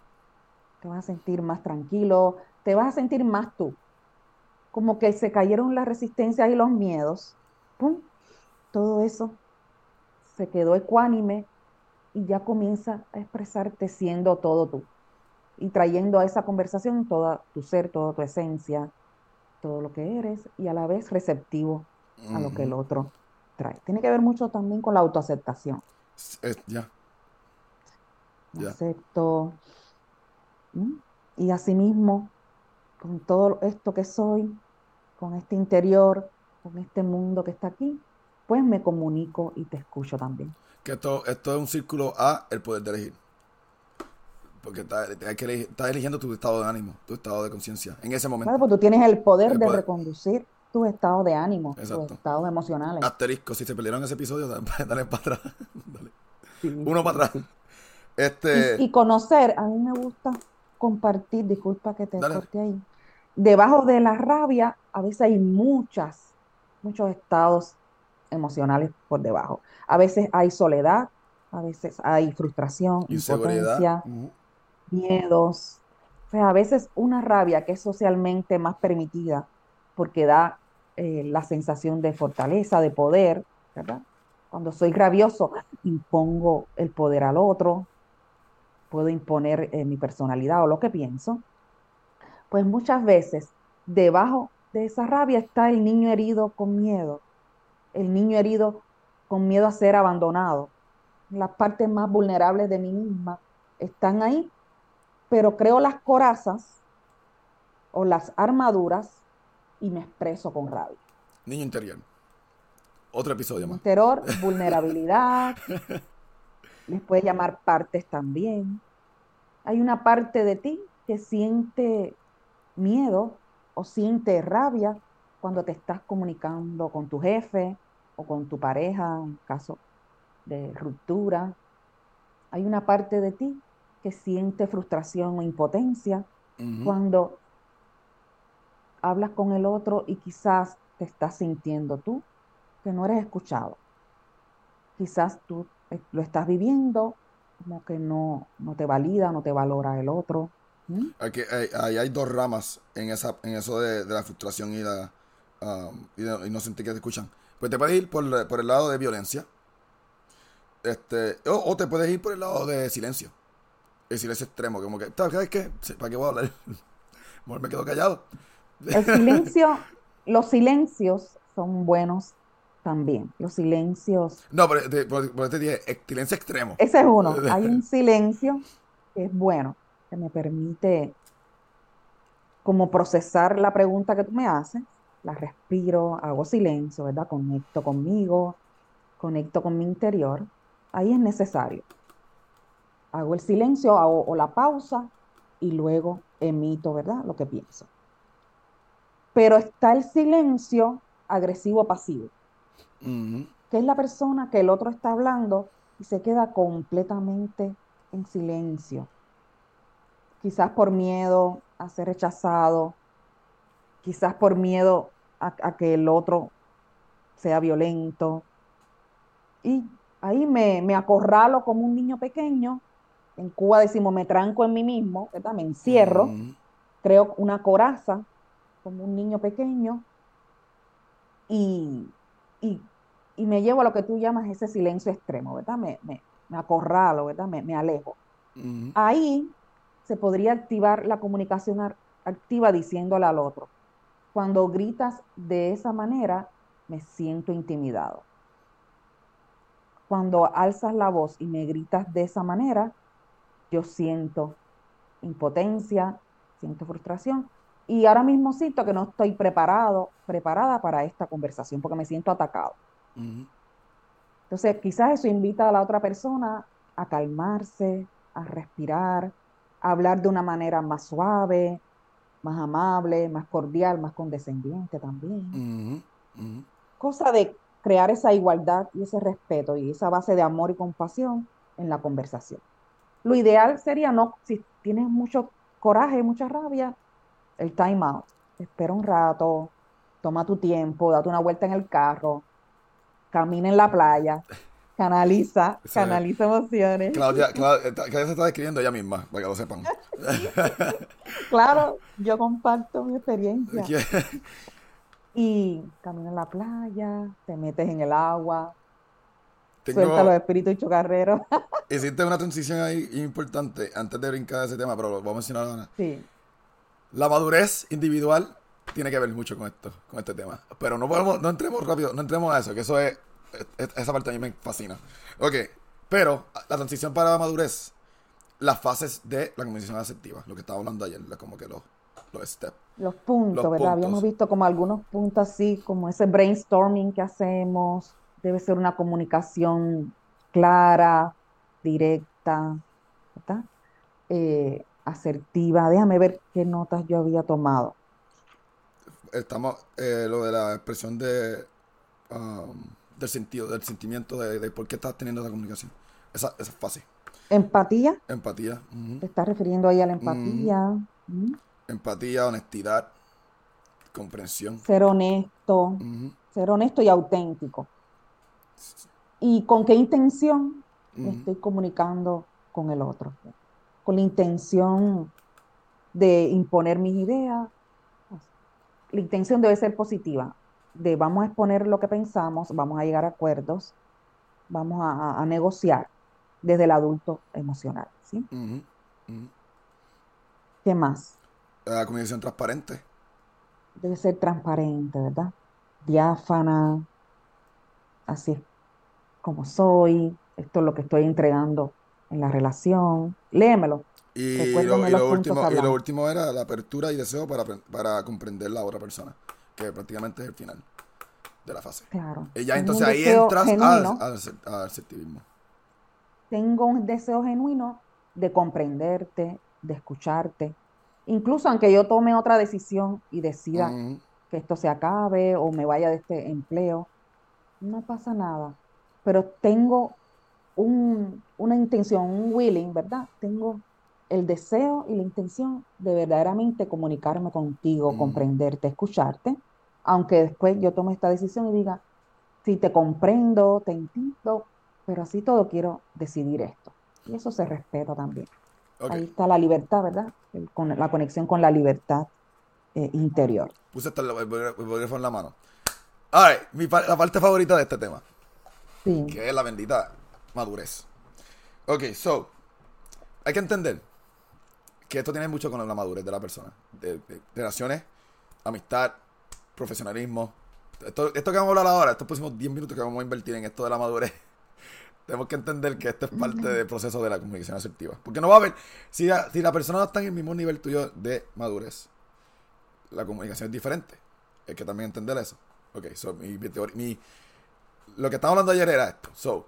te vas a sentir más tranquilo, te vas a sentir más tú. Como que se cayeron las resistencias y los miedos. ¡Pum! Todo eso se quedó ecuánime y ya comienza a expresarte siendo todo tú. Y trayendo a esa conversación toda tu ser, toda tu esencia, todo lo que eres y a la vez receptivo a lo que el otro trae. Tiene que ver mucho también con la autoaceptación. Es- ya. Me Ya. acepto. Y asimismo, con todo esto que soy, con este interior, con este mundo que está aquí, pues me comunico y te escucho también. Que esto, esto es un círculo A, el poder de elegir. Porque está- estás eligiendo tu estado de ánimo, tu estado de conciencia, en ese momento. Claro, porque tú tienes el poder El de poder. reconducir tus estados de ánimo, Exacto. tus estados emocionales. Asterisco, si se perdieron ese episodio, [LAUGHS] dale, dale para atrás. Dale. Sí, Uno sí, para atrás. sí. Este. Y, y conocer, a mí me gusta compartir, disculpa que te Dale. corte ahí. Debajo de la rabia, a veces hay muchas, muchos estados emocionales por debajo. A veces hay soledad, a veces hay frustración, inseguridad. impotencia, miedos. O sea, a veces una rabia que es socialmente más permitida porque da eh, la sensación de fortaleza, de poder, ¿verdad? Cuando soy rabioso, impongo el poder al otro, puedo imponer eh, mi personalidad o lo que pienso. Pues muchas veces debajo de esa rabia está el niño herido con miedo, el niño herido con miedo a ser abandonado. Las partes más vulnerables de mí misma están ahí, pero creo las corazas o las armaduras y me expreso con rabia. Niño interior. Otro episodio más. Terror, [LAUGHS] vulnerabilidad. Les puede llamar partes también. Hay una parte de ti que siente miedo o siente rabia cuando te estás comunicando con tu jefe o con tu pareja, en caso de ruptura. Hay una parte de ti que siente frustración o impotencia cuando hablas con el otro y quizás te estás sintiendo tú que no eres escuchado. Quizás tú eh, lo estás viviendo como que no, no te valida, no te valora el otro. Aquí, hay, hay, dos ramas en, esa, en eso de, la frustración y, la, um, y, no sentir que te escuchan. Pues te puedes ir por, el lado de violencia. Este, o, te puedes ir por el lado de silencio. El silencio extremo, como que, ¿sabes qué? ¿Para qué voy a hablar? [LAUGHS] me quedo callado. El [LAUGHS] silencio, los silencios son buenos también. Los silencios. No, pero te, por, te dije, silencio extremo. Ese es uno. [LAUGHS] Hay un silencio que es bueno, que me permite como procesar la pregunta que tú me haces, la respiro, hago silencio, ¿verdad? Conecto conmigo, conecto con mi interior. Ahí es necesario. Hago el silencio, hago o la pausa y luego emito, ¿verdad? Lo que pienso. Pero está el silencio agresivo pasivo que es la persona que el otro está hablando y se queda completamente en silencio. Quizás por miedo a ser rechazado, quizás por miedo a, que el otro sea violento. Y ahí me, me, acorralo como un niño pequeño. En Cuba decimos, me tranco en mí mismo, ¿verdad? me encierro, creo una coraza como un niño pequeño y, y y me llevo a lo que tú llamas ese silencio extremo, ¿verdad? Me, me, me acorralo, ¿verdad? Me, me alejo. Ahí se podría activar la comunicación activa diciéndole al otro. Cuando gritas de esa manera, me siento intimidado. Cuando alzas la voz y me gritas de esa manera, yo siento impotencia, siento frustración y ahora mismo siento que no estoy preparado, preparada para esta conversación porque me siento atacado. Entonces, quizás eso invita a la otra persona a calmarse, a respirar, a hablar de una manera más suave, más amable, más cordial, más condescendiente también. Cosa de crear esa igualdad y ese respeto y esa base de amor y compasión en la conversación. Lo ideal sería no, si tienes mucho coraje, mucha rabia, el time out. Espera un rato, toma tu tiempo, date una vuelta en el carro, camina en la playa, [LAUGHS] canaliza, canaliza emociones. Claudia, Claudia, Claudia se está describiendo ella misma, para que lo sepan. [LAUGHS] claro, yo comparto mi experiencia. y camina en la playa, te metes en el agua, suelta los espíritus chocarreros. [LAUGHS] Hiciste una transición ahí importante antes de brincar ese tema, pero lo vamos a mencionar ahora. Sí. La madurez individual tiene que ver mucho con esto, con este tema. Pero no podemos, no entremos rápido, no entremos a eso, que eso es, esa parte a mí me fascina. Ok, pero la transición para la madurez, las fases de la comunicación asertiva, lo que estaba hablando ayer, como que los, los steps. Los puntos, ¿verdad? Habíamos visto como algunos puntos así, como ese brainstorming que hacemos, debe ser una comunicación clara, directa, ¿verdad? Eh, asertiva. Déjame ver qué notas yo había tomado estamos eh, lo de la expresión de um, del sentido, del sentimiento de, por qué estás teniendo esa comunicación. Esa, esa es fácil. Empatía. Empatía. Te estás refiriendo ahí a la empatía. Empatía, honestidad, comprensión. Ser honesto. Ser honesto y auténtico. ¿Y con qué intención me estoy comunicando con el otro? Con la intención de imponer mis ideas, la intención debe ser positiva, de vamos a exponer lo que pensamos, vamos a llegar a acuerdos, vamos a, negociar desde el adulto emocional. ¿sí? ¿Qué más? La comunicación transparente. Debe ser transparente, ¿verdad? Diáfana, así es como soy, esto es lo que estoy entregando en la relación. Léemelo. Y lo, último, y lo último era la apertura y deseo para, para comprender la otra persona, que prácticamente es el final de la fase. Claro. Y ya entonces ahí entras al, asertivismo. Tengo un deseo genuino de comprenderte, de escucharte. Incluso aunque yo tome otra decisión y decida que esto se acabe o me vaya de este empleo, no pasa nada. Pero tengo una intención, un willing, ¿verdad? Tengo el deseo y la intención de verdaderamente comunicarme contigo, comprenderte, escucharte aunque después yo tome esta decisión y diga, si te comprendo, te entiendo, pero así todo quiero decidir esto. Y eso se respeta también. Ahí está la libertad, ¿verdad? con, la conexión con la libertad eh, interior. Puse hasta el, bolígrafo en la mano. A ver, la parte favorita de este tema. Sí. Que es la bendita madurez. Ok, so, hay que entender que esto tiene mucho con la madurez de la persona. de relaciones, amistad, profesionalismo. Esto, esto que vamos a hablar ahora, estos próximos 10 minutos que vamos a invertir en esto de la madurez, [LAUGHS] tenemos que entender que esto es parte del proceso de la comunicación asertiva. Porque no va a haber, si la, si la persona no está en el mismo nivel tuyo de madurez, la comunicación es diferente. Hay que también entender eso. Ok, so, mi, mi, lo que estábamos hablando ayer era esto. So,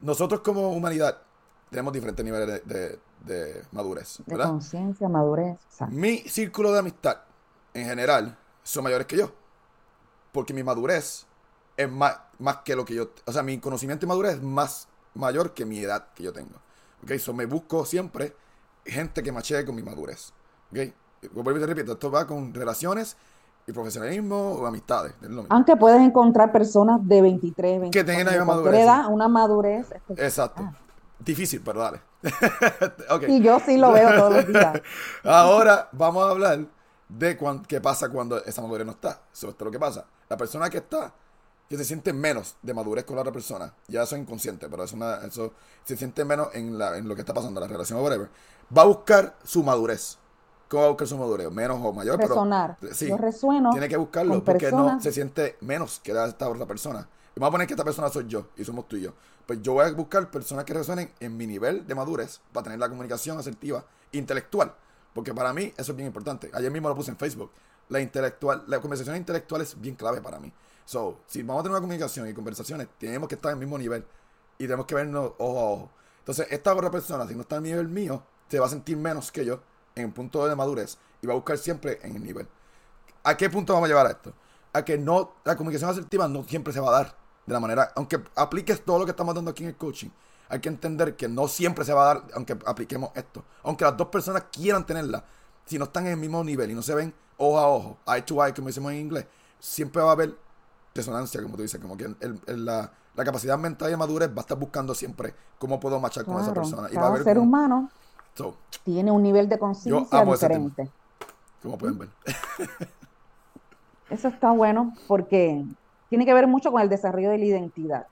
nosotros como humanidad tenemos diferentes niveles de, de, madurez. De conciencia, madurez. Mi círculo de amistad, en general, son mayores que yo. Porque mi madurez es más, más que lo que yo... O sea, mi conocimiento y madurez es más mayor que mi edad que yo tengo. ¿Ok? So me busco siempre gente que machee con mi madurez. ¿Ok? Vuelvo y te repito, esto va con relaciones y profesionalismo o amistades. Aunque puedes encontrar personas de 23, 24, que tengan la madurez. Edad, una madurez. Exacto. Difícil, pero dale. [LAUGHS] Y yo sí lo veo todos los días. [LAUGHS] Ahora vamos a hablar de qué pasa cuando esa madurez no está. Eso es lo que pasa. La persona que está, que se siente menos de madurez con la otra persona, ya eso es inconsciente, pero eso, eso se siente menos en, la, en lo que está pasando, la relación o whatever, va a buscar su madurez. ¿Cómo va a buscar su madurez? Menos o mayor. Resonar. Pero, sí, Yo resueno. Tiene que buscarlo porque no se siente menos que esta otra persona. Vamos a poner que esta persona soy yo y somos tú y yo. Pues yo voy a buscar personas que resuenen en mi nivel de madurez para tener la comunicación asertiva intelectual. Porque para mí eso es bien importante. Ayer mismo lo puse en Facebook. La intelectual, la conversación intelectual es bien clave para mí. So, si vamos a tener una comunicación y conversaciones, tenemos que estar el mismo nivel. Y tenemos que vernos ojo a ojo. Entonces, esta otra persona, si no está al nivel mío, se va a sentir menos que yo en un punto de madurez y va a buscar siempre en el nivel. ¿A qué punto vamos a llevar a esto? A que no, la comunicación asertiva no siempre se va a dar de la manera, aunque apliques todo lo que estamos dando aquí en el coaching, hay que entender que no siempre se va a dar, aunque apliquemos esto. Aunque las dos personas quieran tenerla, si no están en el mismo nivel y no se ven ojo a ojo, eye to eye, como decimos en inglés, siempre va a haber resonancia, como tú dices, como que la, capacidad mental y madurez va a estar buscando siempre cómo puedo marchar con esa persona. Y cada va a ser humano tiene un nivel de conciencia diferente. Como pueden ver. [LAUGHS] Eso está bueno porque tiene que ver mucho con el desarrollo de la identidad.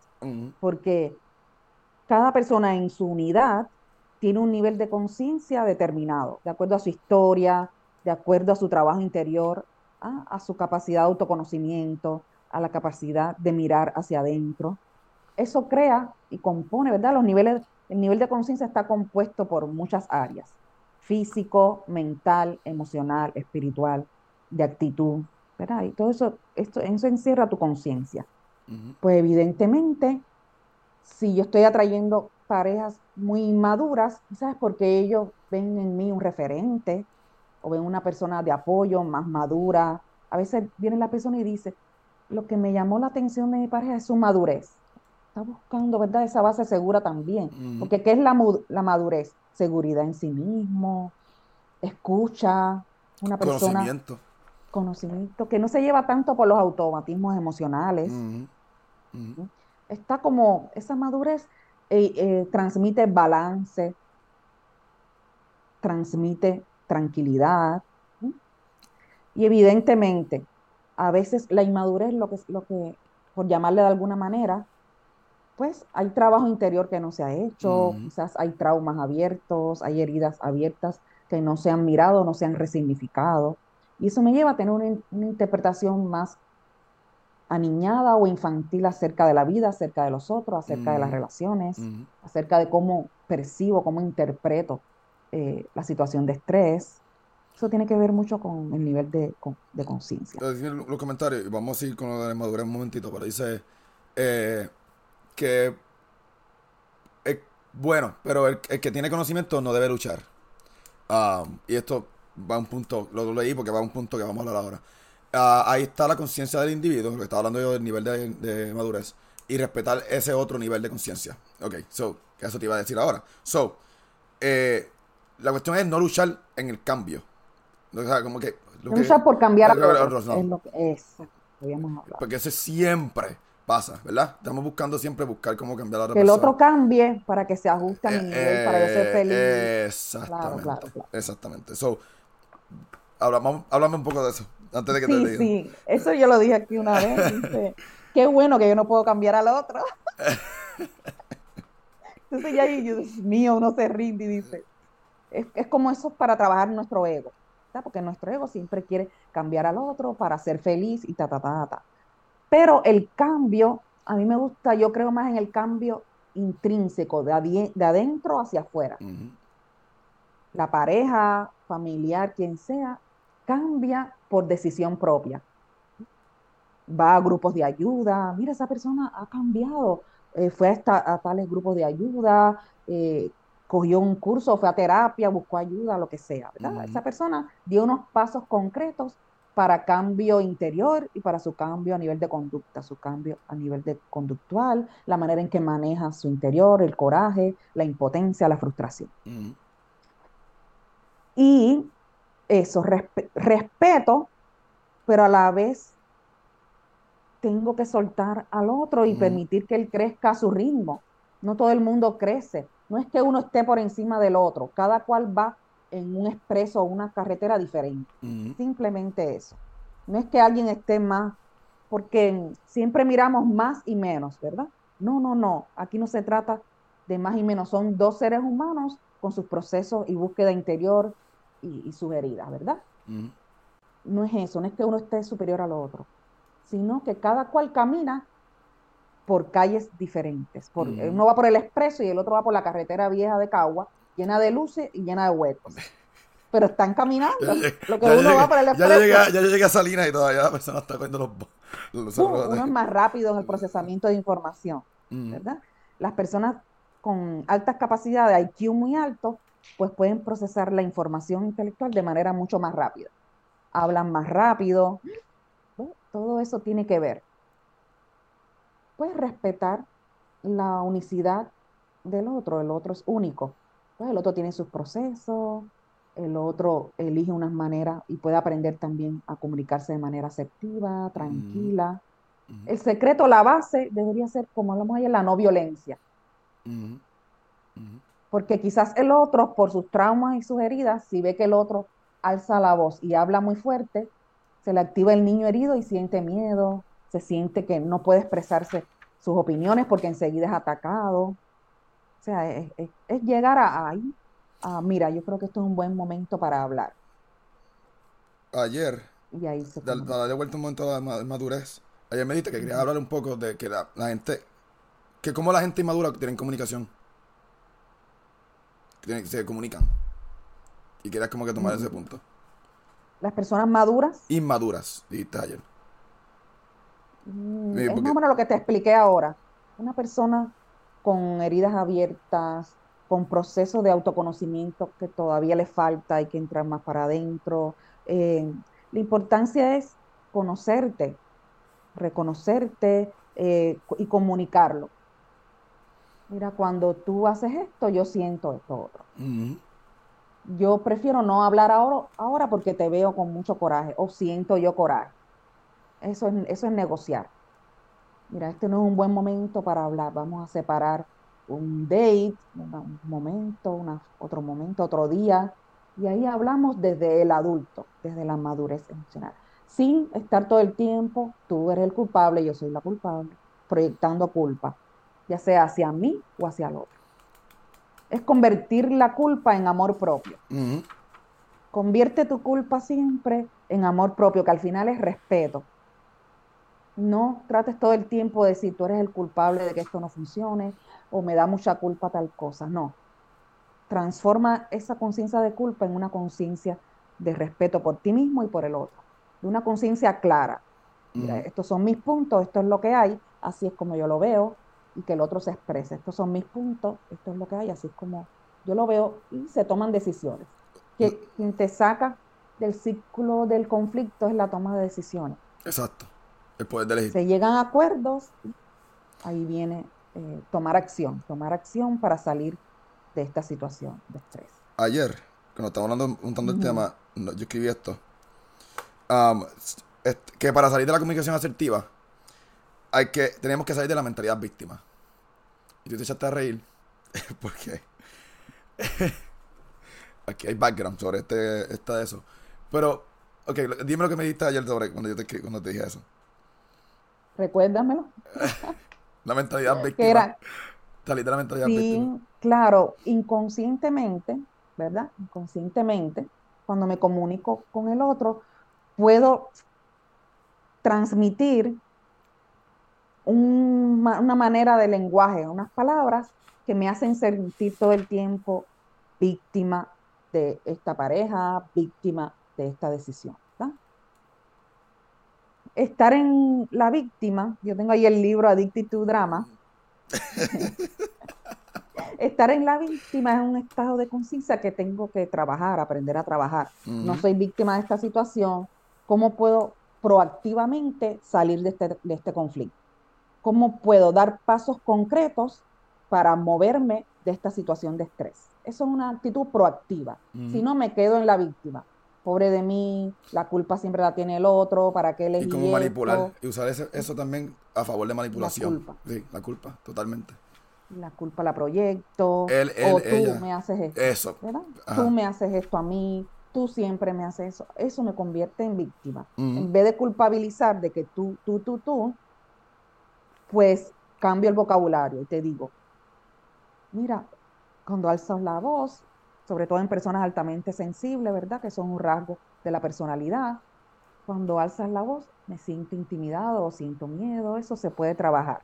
Porque cada persona en su unidad tiene un nivel de conciencia determinado, de acuerdo a su historia, de acuerdo a su trabajo interior, a su capacidad de autoconocimiento, a la capacidad de mirar hacia adentro. Eso crea y compone, ¿verdad? Los niveles, el nivel de conciencia está compuesto por muchas áreas, físico, mental, emocional, espiritual, de actitud, ¿verdad? Y todo eso, esto, eso encierra tu conciencia. Pues evidentemente si yo estoy atrayendo parejas muy maduras, ¿sabes? Porque ellos ven en mí un referente o ven una persona de apoyo más madura. A veces viene la persona y dice, lo que me llamó la atención de mi pareja es su madurez. Está buscando, ¿verdad? Esa base segura también. Porque ¿qué es la, la, madurez? Seguridad en sí mismo, escucha, una persona... Conocimiento. Conocimiento, que no se lleva tanto por los automatismos emocionales está como, esa madurez eh, eh, transmite balance, transmite tranquilidad. Y evidentemente, a veces la inmadurez, lo que, lo que, por llamarle de alguna manera, pues hay trabajo interior que no se ha hecho, quizás hay traumas abiertos, hay heridas abiertas que no se han mirado, no se han resignificado. Y eso me lleva a tener una, interpretación más aniñada o infantil acerca de la vida, acerca de los otros, acerca de las relaciones, acerca de cómo percibo, cómo interpreto eh, la situación de estrés. Eso tiene que ver mucho con el nivel de, de conciencia. Los comentarios, y vamos a ir con lo de la madurez un momentito, pero dice eh, que bueno, pero el, que tiene conocimiento no debe luchar. Um, y esto va a un punto, lo leí porque va a un punto que vamos a hablar ahora. Uh, ahí está la conciencia del individuo, lo que estaba hablando yo del nivel de, madurez, y respetar ese otro nivel de conciencia. Ok, so, que eso te iba a decir ahora. So, eh, la cuestión es no luchar en el cambio. O sea, como que. luchar por cambiar a otros. Porque eso siempre pasa, ¿verdad? Estamos buscando siempre buscar cómo cambiar a otra que el otro cambie para que se ajuste a mi nivel, para yo ser feliz. Exactamente. Exactamente. So, háblame, un poco de eso, antes de que te diga. Sí, eso yo lo dije aquí una vez. Dice, qué bueno que yo no puedo cambiar al otro. [LAUGHS] Entonces ya, Dios mío, uno se rinde y dice, es, es como eso para trabajar nuestro ego, porque nuestro ego siempre quiere cambiar al otro para ser feliz y ta, ta, ta, ta. Pero el cambio, a mí me gusta, yo creo más en el cambio intrínseco, de, adentro hacia afuera. La pareja, familiar, quien sea, cambia por decisión propia. Va a grupos de ayuda, mira, esa persona ha cambiado, eh, fue a, tales grupos de ayuda, eh, cogió un curso, fue a terapia, buscó ayuda, lo que sea, Esa persona dio unos pasos concretos para cambio interior y para su cambio a nivel de conducta, su cambio a nivel de conductual, la manera en que maneja su interior, el coraje, la impotencia, la frustración. Y eso, respeto, pero a la vez tengo que soltar al otro y permitir que él crezca a su ritmo. No todo el mundo crece. No es que uno esté por encima del otro. Cada cual va en un expreso o una carretera diferente. Simplemente eso. No es que alguien esté más, porque siempre miramos más y menos, ¿verdad? No, no, no. Aquí no se trata de más y menos. Son dos seres humanos con sus procesos y búsqueda interior y, sus heridas, ¿verdad? No es eso, no es que uno esté superior al otro, sino que cada cual camina por calles diferentes. Por, Uno va por el expreso y el otro va por la carretera vieja de Cagua llena de luces y llena de huecos. Pero están caminando. [LAUGHS] lo que uno va para el ya llega, ya llega a Salinas y todavía la persona está cogiendo los, Uno es más rápido en el procesamiento de información. ¿verdad? Las personas con altas capacidades, IQ muy alto, pues pueden procesar la información intelectual de manera mucho más rápida. Hablan más rápido. Todo eso tiene que ver. Puedes respetar la unicidad del otro, el otro es único. Pues el otro tiene sus procesos, el otro elige unas maneras y puede aprender también a comunicarse de manera asertiva, tranquila. El secreto, la base, debería ser, como hablamos ayer, la no violencia. Porque quizás el otro, por sus traumas y sus heridas, si ve que el otro alza la voz y habla muy fuerte, se le activa el niño herido y siente miedo, se siente que no puede expresarse sus opiniones porque enseguida es atacado. O sea, es, llegar a ahí, a, mira, yo creo que esto es un buen momento para hablar. Ayer, y ahí se da, de vuelta un momento de madurez. Ayer me dijiste que quería hablar un poco de que la, gente, que cómo la gente inmadura tiene comunicación. Se comunican. Y querías como que tomar ese punto. Las personas maduras. Inmaduras, dijiste ayer. Mm, es más o menos lo que te expliqué ahora. Una persona con heridas abiertas, con procesos de autoconocimiento que todavía le falta, hay que entrar más para adentro. Eh, la importancia es conocerte, reconocerte eh, y comunicarlo. Mira, cuando tú haces esto, yo siento esto otro. Yo prefiero no hablar ahora, ahora porque te veo con mucho coraje o siento yo coraje. Eso es, eso es negociar mira, este no es un buen momento para hablar, vamos a separar un date, un momento, otro momento, otro día, y ahí hablamos desde el adulto, desde la madurez emocional, sin estar todo el tiempo, tú eres el culpable, yo soy la culpable, proyectando culpa. Ya sea hacia mí o hacia el otro. Es convertir la culpa en amor propio. Convierte tu culpa siempre en amor propio, que al final es respeto. No trates todo el tiempo de decir tú eres el culpable de que esto no funcione o me da mucha culpa tal cosa. No. Transforma esa conciencia de culpa en una conciencia de respeto por ti mismo y por el otro. De una conciencia clara. Mira, estos son mis puntos, esto es lo que hay, así es como yo lo veo, y que el otro se exprese. Estos son mis puntos, esto es lo que hay, así es como yo lo veo, y se toman decisiones. Que quien te saca del círculo del conflicto es la toma de decisiones. Exacto. El poder de elegir. Se llegan a acuerdos, ahí viene eh, tomar acción, tomar acción para salir de esta situación de estrés. Ayer, cuando estábamos hablando, montando el tema, yo escribí esto. que para salir de la comunicación asertiva, hay que, tenemos que salir de la mentalidad víctima. Y tú te echaste a reír, [LAUGHS] porque [LAUGHS] aquí hay background sobre este, esta de eso. Pero, ok, dime lo que me dijiste ayer sobre cuando yo te, cuando te dije eso. Recuérdamelo. [LAUGHS] la mentalidad víctima. Era, de la mentalidad sí, claro, inconscientemente, ¿verdad? Inconscientemente, cuando me comunico con el otro, puedo transmitir una manera de lenguaje, unas palabras que me hacen sentir todo el tiempo víctima de esta pareja, víctima de esta decisión. Estar en la víctima, yo tengo ahí el libro Addicted to Drama. [LAUGHS] Estar en la víctima es un estado de conciencia que tengo que trabajar, aprender a trabajar. No soy víctima de esta situación. ¿Cómo puedo proactivamente salir de este, de este conflicto? ¿Cómo puedo dar pasos concretos para moverme de esta situación de estrés? Eso es una actitud proactiva. Si no, me quedo en la víctima. Pobre de mí, la culpa siempre la tiene el otro, ¿para qué elegí Y cómo manipular, y usar eso también a favor de manipulación. La culpa. Sí, la culpa, totalmente. La culpa la proyecto, o tú me haces esto. Eso. Tú me haces esto a mí, tú siempre me haces eso. Eso me convierte en víctima. En vez de culpabilizar de que tú, tú, tú, tú, pues cambio el vocabulario y te digo, mira, cuando alzas la voz, sobre todo en personas altamente sensibles, ¿verdad? Que son un rasgo de la personalidad. Cuando alzas la voz, me siento intimidado o siento miedo, eso se puede trabajar.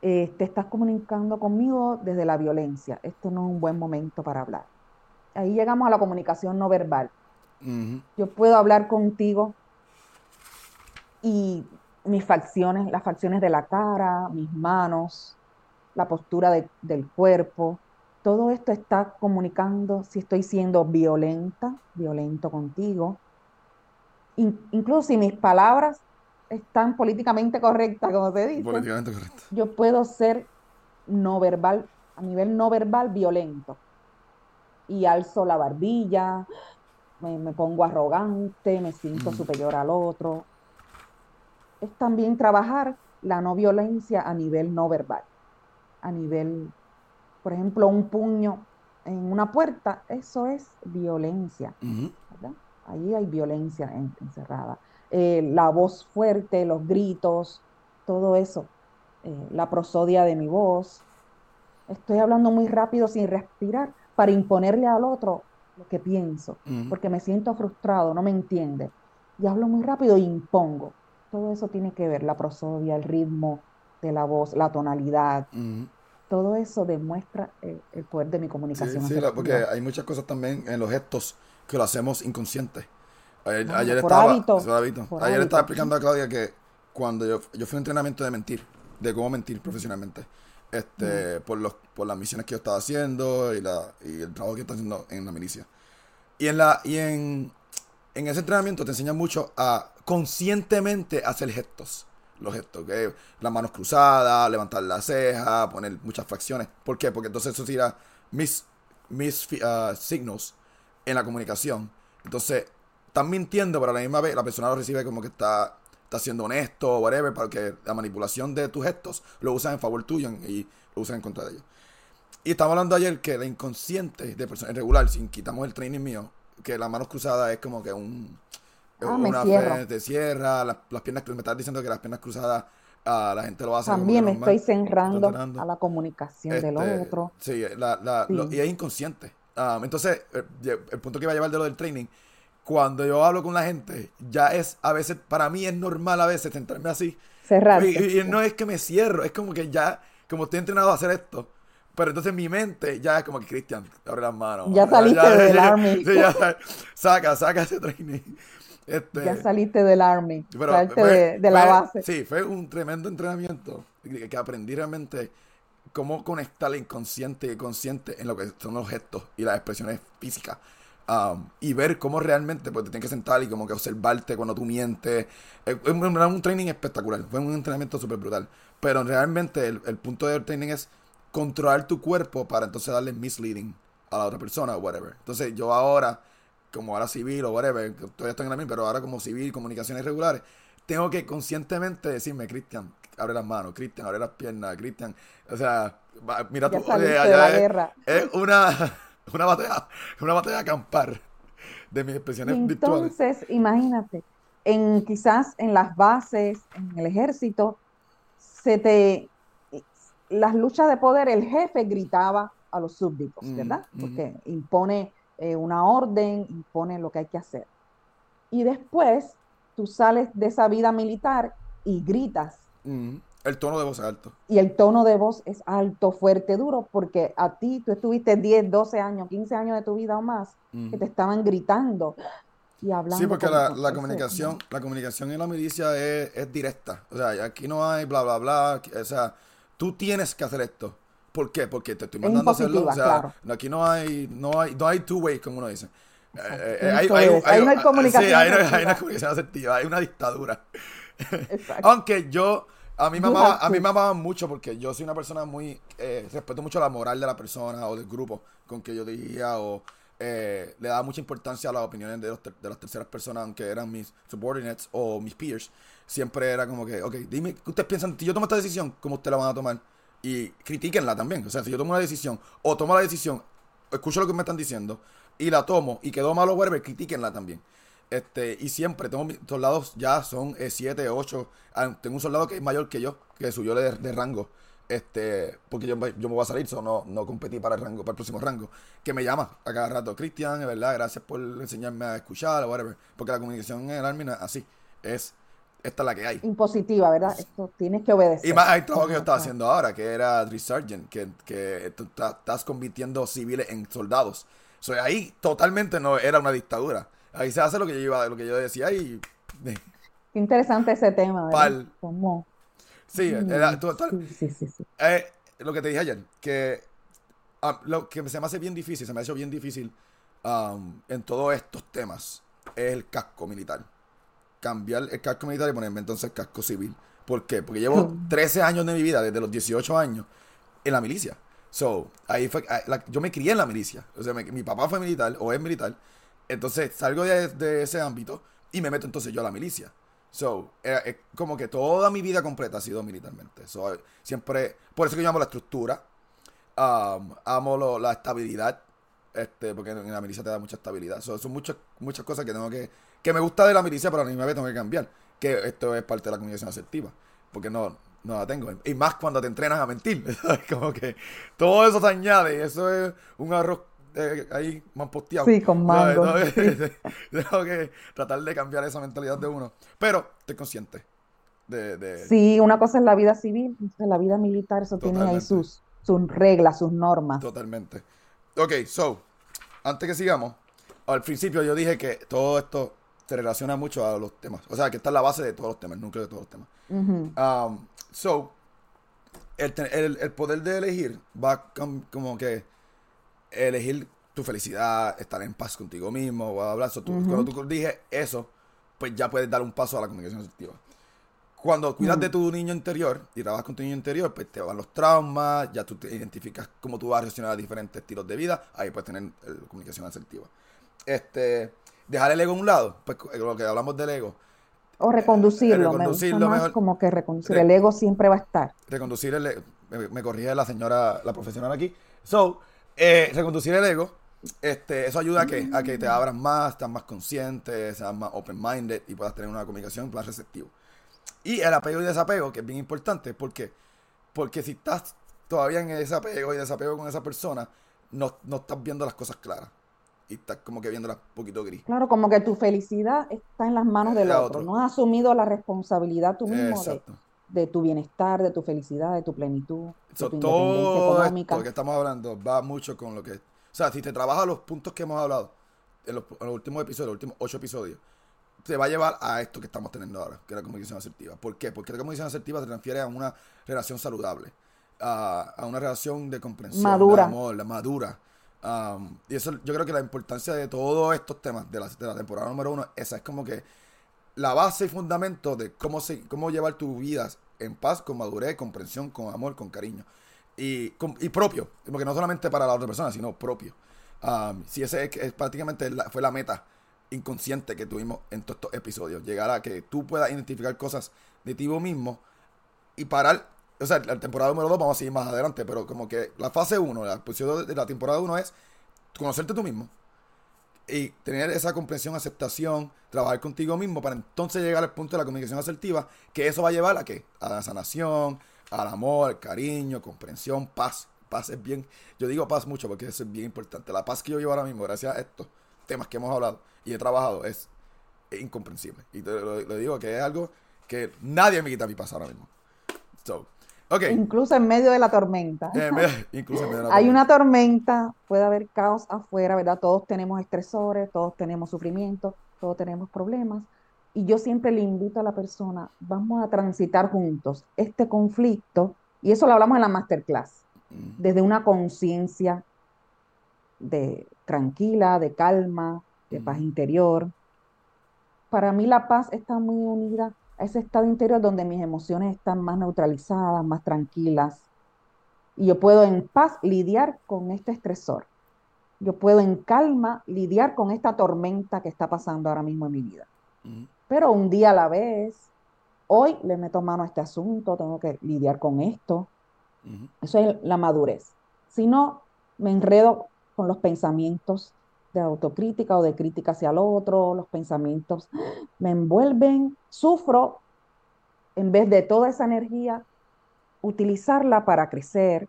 Eh, te estás comunicando conmigo desde la violencia. Esto no es un buen momento para hablar. Ahí llegamos a la comunicación no verbal. Yo puedo hablar contigo y mis facciones, las facciones de la cara, mis manos, la postura del cuerpo, todo esto está comunicando si estoy siendo violenta, violento contigo. incluso si mis palabras están políticamente correctas, como se dice. Políticamente correctas. Yo puedo ser no verbal, a nivel no verbal, violento. Y alzo la barbilla, me, pongo arrogante, me siento mm. superior al otro. Es también trabajar la no violencia a nivel no verbal, a nivel por ejemplo, un puño en una puerta, eso es violencia. Ahí hay violencia encerrada. Eh, la voz fuerte, los gritos, todo eso, eh, la prosodia de mi voz. Estoy hablando muy rápido sin respirar para imponerle al otro lo que pienso, porque me siento frustrado, no me entiende. Y hablo muy rápido e impongo. Todo eso tiene que ver, la prosodia, el ritmo de la voz, la tonalidad todo eso demuestra eh, el, poder de mi comunicación. Sí, porque hay muchas cosas también en los gestos que lo hacemos inconscientes. Ayer, estaba, ayer estaba explicando a Claudia que cuando yo, yo fui a un entrenamiento de mentir, de cómo mentir profesionalmente, este, por los, por las misiones que yo estaba haciendo y, la, y el trabajo que yo estaba haciendo en la milicia. Y en la, y en, en ese entrenamiento te enseñan mucho a conscientemente hacer gestos los gestos, que las manos cruzadas, levantar la ceja, poner muchas fracciones. ¿Por qué? Porque entonces eso tira mis, mis uh, signos en la comunicación. Entonces, están mintiendo, pero a la misma vez la persona lo recibe como que está, está siendo honesto o whatever, porque la manipulación de tus gestos lo usan en favor tuyo y lo usan en contra de ellos. Y estamos hablando ayer que la inconsciente de persona regular, sin quitamos el training mío, que las manos cruzadas es como que un Ah, una me te cierra, las, piernas, me estás diciendo que las piernas cruzadas Ah, la gente lo hace. También me normal. estoy cerrando a la comunicación del Este, otro. Sí, la- la- Sí. lo- y es inconsciente. Ah, entonces, eh, el punto que iba a llevar de lo del training, cuando yo hablo con la gente, ya es, a veces, para mí es normal a veces sentarme así. Cerrarte. Y, y no es que me cierro, es como que ya, como estoy entrenado a hacer esto. Pero entonces mi mente ya es como que, Cristian, abre las manos. Ya saliste [LAUGHS] del army. [LAUGHS] Sí, ya, saca, saca ese training. Este, Ya saliste del army, pero salte fue- de, de la fue- base. Sí, fue un tremendo entrenamiento que aprendí realmente cómo conectar el inconsciente y el consciente en lo que son los gestos y las expresiones físicas. Um, y ver cómo realmente pues, te tienes que sentar y como que observarte cuando tú mientes. Es un, un training espectacular, fue un entrenamiento súper brutal. Pero realmente el, el punto del training es controlar tu cuerpo para entonces darle misleading a la otra persona o whatever. Entonces yo ahora, como ahora civil o whatever, todavía estoy en la misma, pero ahora como civil, comunicaciones regulares, tengo que conscientemente decirme, Cristian, abre las manos, Cristian, abre las piernas, Cristian. O sea, mira Ya tú, la allá es, guerra. es una, [LAUGHS] una batalla, una batalla de acampar de mis expresiones virtuales. Entonces, imagínate, en quizás en las bases, en el ejército, se te las luchas de poder, el jefe gritaba a los súbditos, Mm, ¿verdad? mm. Porque impone eh, una orden, impone lo que hay que hacer. Y después tú sales de esa vida militar y gritas. Mm, el tono de voz es alto. Y el tono de voz es alto, fuerte, duro, porque a ti tú estuviste 10, 12 años, 15 años de tu vida o más Mm. que te estaban gritando y hablando. Sí, porque la, comunicación, la comunicación en la milicia es, es directa. O sea, aquí no hay bla, bla, bla. O sea, tú tienes que hacer esto. ¿Por qué? Porque te estoy Es mandando a hacerlo. O sea, claro. aquí no hay, no hay, no hay two way, como uno dice. Eh, eh, hay. Ahí no hay sí, comunicación hay, una- hay una comunicación asertiva, hay una dictadura. Exacto. [LAUGHS] Aunque yo, a mí me amaba, a mí me amaban mucho porque yo soy una persona muy, eh, respeto mucho la moral de la persona o del grupo con que yo dirigía o eh, le daba mucha importancia a las opiniones de, los de las terceras personas, aunque eran mis subordinates o mis peers. Siempre era como que, ok, dime, ¿qué ustedes piensan? Si yo tomo esta decisión, ¿cómo ustedes la van a tomar? Y critíquenla también. O sea, si yo tomo una decisión o tomo la decisión, escucho lo que me están diciendo y la tomo y quedó malo, whatever, critíquenla también. Este, y siempre tengo mis soldados ya son 7, 8. Tengo un soldado que es mayor que yo, que subió de, de rango. Este, porque yo, yo me voy a salir, so no, no competí para el rango, para el próximo rango. Que me llama a cada rato, Cristian, verdad, gracias por enseñarme a escuchar, whatever. Porque la comunicación en el Army no es así. Es, esta es la que hay. Impositiva, ¿verdad? Esto tienes que obedecer. Y más hay trabajo que yo estaba haciendo ahora, que era Drill Sergeant, que, que tú estás convirtiendo civiles en soldados. So, ahí totalmente no era una dictadura. Ahí se hace lo que yo iba, lo que yo decía y [LAUGHS] Qué interesante ese tema, ¿verdad? Pal. Cómo- sí, era tú- tú- Sí, sí, eh, lo que te dije ayer, que ah, lo que se me hace bien difícil, se me ha hecho bien difícil um, en todos estos temas es el casco militar. Cambiar el casco militar y ponerme entonces el casco civil. ¿Por qué? Porque llevo 13 años de mi vida, desde los 18 años, en la milicia. So, ahí fue, ah, la- yo me crié en la milicia. O sea, me- mi papá fue militar o es militar. Entonces salgo de, de ese ámbito y me meto entonces yo a la milicia. So, era- es como que toda mi vida completa ha sido militarmente. So, siempre, por eso que yo amo la estructura, um, amo la estabilidad, este, porque en la milicia te da mucha estabilidad. So, son muchas, muchas cosas que tengo que, que me gusta de la milicia, pero a la misma vez tengo que cambiar. Que esto es parte de la comunicación asertiva, porque no, no la tengo. Y más cuando te entrenas a mentir. [LAUGHS] Como que todo eso se añade eso es un arroz eh, ahí mamposteado. Sí, con mango, Tengo que- [LAUGHS] Tengo que tratar de cambiar esa mentalidad de uno. Pero estoy consciente de... de- Sí, una cosa es la vida civil, la vida militar, eso tiene ahí Totalmente. sus, sus reglas, sus normas. Totalmente. Ok, so, antes que sigamos, al principio yo dije que todo esto se relaciona mucho a los temas. O sea, que está en la base de todos los temas, el núcleo de todos los temas. Um, so, el- el poder de elegir va com- como que elegir tu felicidad, estar en paz contigo mismo, bla, bla. So, tú- Cuando tú dije eso, pues ya puedes dar un paso a la comunicación asertiva. Cuando cuidas de tu niño interior y trabajas con tu niño interior, pues te van los traumas, ya tú te identificas cómo tú vas a reaccionar a diferentes estilos de vida, ahí puedes tener eh, comunicación asertiva. Este, dejar el ego a un lado, pues eh, lo que hablamos del ego, O reconducirlo, me gusta reconducirlo más mejor. como que reconducir. Re- El ego siempre va a estar. reconducir el e- me, me corrige la señora, la profesional aquí. So, eh, reconducir el ego, este, eso ayuda a que, a que te abras más, estás más consciente, seas más open-minded y puedas tener una comunicación más receptivo. Y el apego y desapego, que es bien importante, ¿por qué? Porque si estás todavía en ese apego y desapego con esa persona, no, no estás viendo las cosas claras. Y estás como que viéndolas un poquito gris. Claro, como que tu felicidad está en las manos del El otro. otro. No has asumido la responsabilidad tú mismo Exacto. de tu bienestar, de tu felicidad, de tu plenitud, de So, tu independencia todo económica. esto que estamos hablando va mucho con lo que... O sea, si te trabajas los puntos que hemos hablado en los, en los últimos episodios, los últimos ocho episodios, te va a llevar a esto que estamos teniendo ahora, que es la comunicación asertiva. ¿Por qué? Porque la comunicación asertiva se refiere a una relación saludable, a, a una relación de comprensión, Madura. de amor, la madura. Um, y eso yo creo que la importancia de todos estos temas de la, de la temporada número uno, esa es como que la base y fundamento de cómo, se, cómo llevar tu vida en paz, con madurez, comprensión, con amor, con cariño. Y, con- y propio, porque no solamente para la otra persona, sino propio. Um, si ese es, es prácticamente la- fue la meta inconsciente que tuvimos en todos estos episodios, llegar a que tú puedas identificar cosas de ti mismo y parar. O sea, la temporada número 2 vamos a seguir más adelante, pero como que la fase 1, la posición de la temporada 1 es conocerte tú mismo y tener esa comprensión, aceptación, trabajar contigo mismo para entonces llegar al punto de la comunicación asertiva, que eso va a llevar a qué? A la sanación, al amor, al cariño, comprensión, paz. Paz es bien, yo digo paz mucho porque eso es bien importante. La paz que yo vivo ahora mismo, gracias a estos temas que hemos hablado y he trabajado, es, incomprensible. Y te lo, lo digo que es algo que nadie me quita mi paz ahora mismo. So, Incluso en medio de la tormenta. Eh, me- incluso en medio de la Hay tormenta. una tormenta, puede haber caos afuera, ¿verdad? Todos tenemos estresores, todos tenemos sufrimiento, todos tenemos problemas. Y yo siempre le invito a la persona, vamos a transitar juntos este conflicto, y eso lo hablamos en la masterclass, Mm, desde una conciencia de tranquila, de calma, de paz Ujú. interior. Para mí la paz está muy unida a ese estado interior donde mis emociones están más neutralizadas, más tranquilas, y yo puedo en paz lidiar con este estresor. Yo puedo en calma lidiar con esta tormenta que está pasando ahora mismo en mi vida. Pero un día a la vez, hoy le meto mano a este asunto, tengo que lidiar con esto. Eso es la madurez. Si no, me enredo con los pensamientos de autocrítica o de crítica hacia el otro, los pensamientos [GASPS] me envuelven, sufro, en vez de toda esa energía, utilizarla para crecer,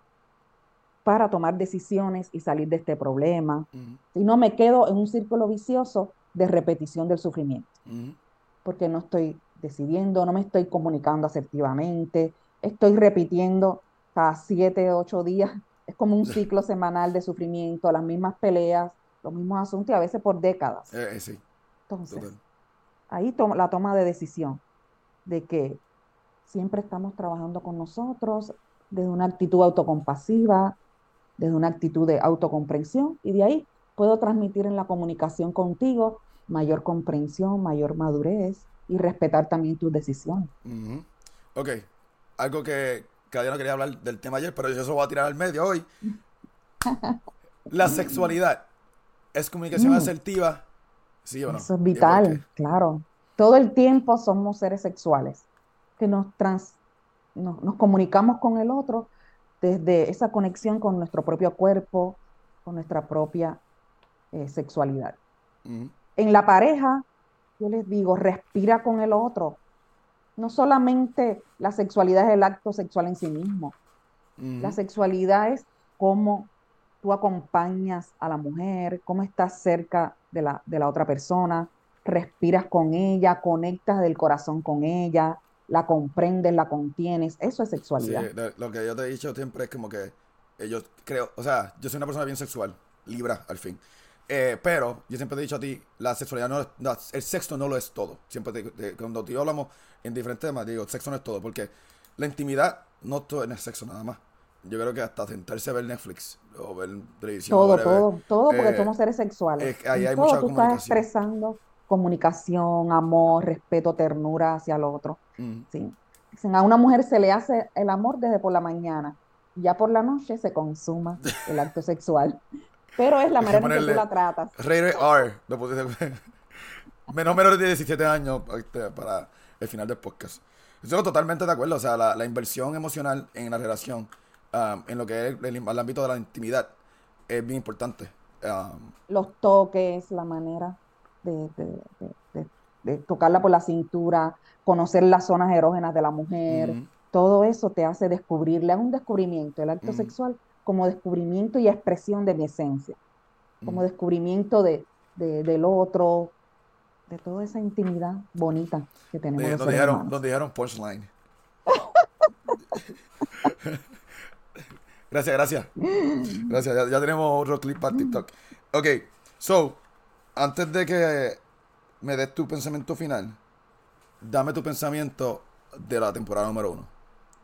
para tomar decisiones y salir de este problema. mm, Si no, me quedo en un círculo vicioso de repetición del sufrimiento porque no estoy decidiendo, no me estoy comunicando asertivamente, estoy repitiendo cada siete, ocho días. [LAUGHS] Es como un [LAUGHS] ciclo semanal de sufrimiento, las mismas peleas, los mismos asuntos y a veces por décadas. Eh, eh, sí, Entonces, total. ahí toma la toma de decisión de que siempre estamos trabajando con nosotros desde una actitud autocompasiva, desde una actitud de autocomprensión y de ahí puedo transmitir en la comunicación contigo mayor comprensión, mayor madurez y respetar también tus decisiones. Ujú. Ok, algo que cada día no quería hablar del tema ayer, pero yo se lo voy a tirar al medio hoy. [LAUGHS] La sexualidad es comunicación Mm. asertiva, ¿sí? Eso es ¿Y por vital, claro. Todo el tiempo somos seres sexuales que nos, trans, nos, nos comunicamos con el otro desde esa conexión con nuestro propio cuerpo, con nuestra propia eh, sexualidad. Ujú. En la pareja, yo les digo, respira con el otro. No solamente la sexualidad es el acto sexual en sí mismo. La Ujú. sexualidad es cómo tú acompañas a la mujer, cómo estás cerca de la, de la otra persona, respiras con ella, conectas del corazón con ella, la comprendes, la contienes. Eso es sexualidad. lo, que yo te he dicho siempre es como que yo creo, o sea, yo soy una persona bien sexual, libra al fin. Eh, pero yo siempre te he dicho a ti, la sexualidad no es, no, el sexo no lo es todo. Siempre te- te- cuando yo hablamos en diferentes temas, digo, sexo no es todo, porque la intimidad no todo es sexo nada más. Yo creo que hasta sentarse a ver Netflix o ver televisión, Todo, todo, todo, porque eh, somos seres sexuales. es- ahí hay todo mucha tú estás expresando comunicación, amor, respeto, ternura hacia el otro. mm, Sí. A una mujer se le hace el amor desde por la mañana, y ya por la noche se consuma el acto [LAUGHS] sexual. Pero es la manera en que tú la tratas. Rated R, lo pusiste- [LAUGHS] menos menores de 17 años este, para el final del podcast. Estoy totalmente de acuerdo, o sea, la, la inversión emocional en la relación, um, en lo que es el, el ámbito de la intimidad, es bien importante. Um, Los toques, la manera de, de- de- de tocarla por la cintura, conocer las zonas erógenas de la mujer, todo eso te hace descubrirle, es un descubrimiento, el acto sexual como descubrimiento y expresión de mi esencia, como descubrimiento de, del otro, de toda esa intimidad bonita que tenemos. Donde, dijeron, donde dijeron punchline. [LAUGHS] gracias, gracias. Gracias, ya, tenemos otro clip para TikTok. Ok, so, antes de que me des tu pensamiento final, dame tu pensamiento de la temporada número uno.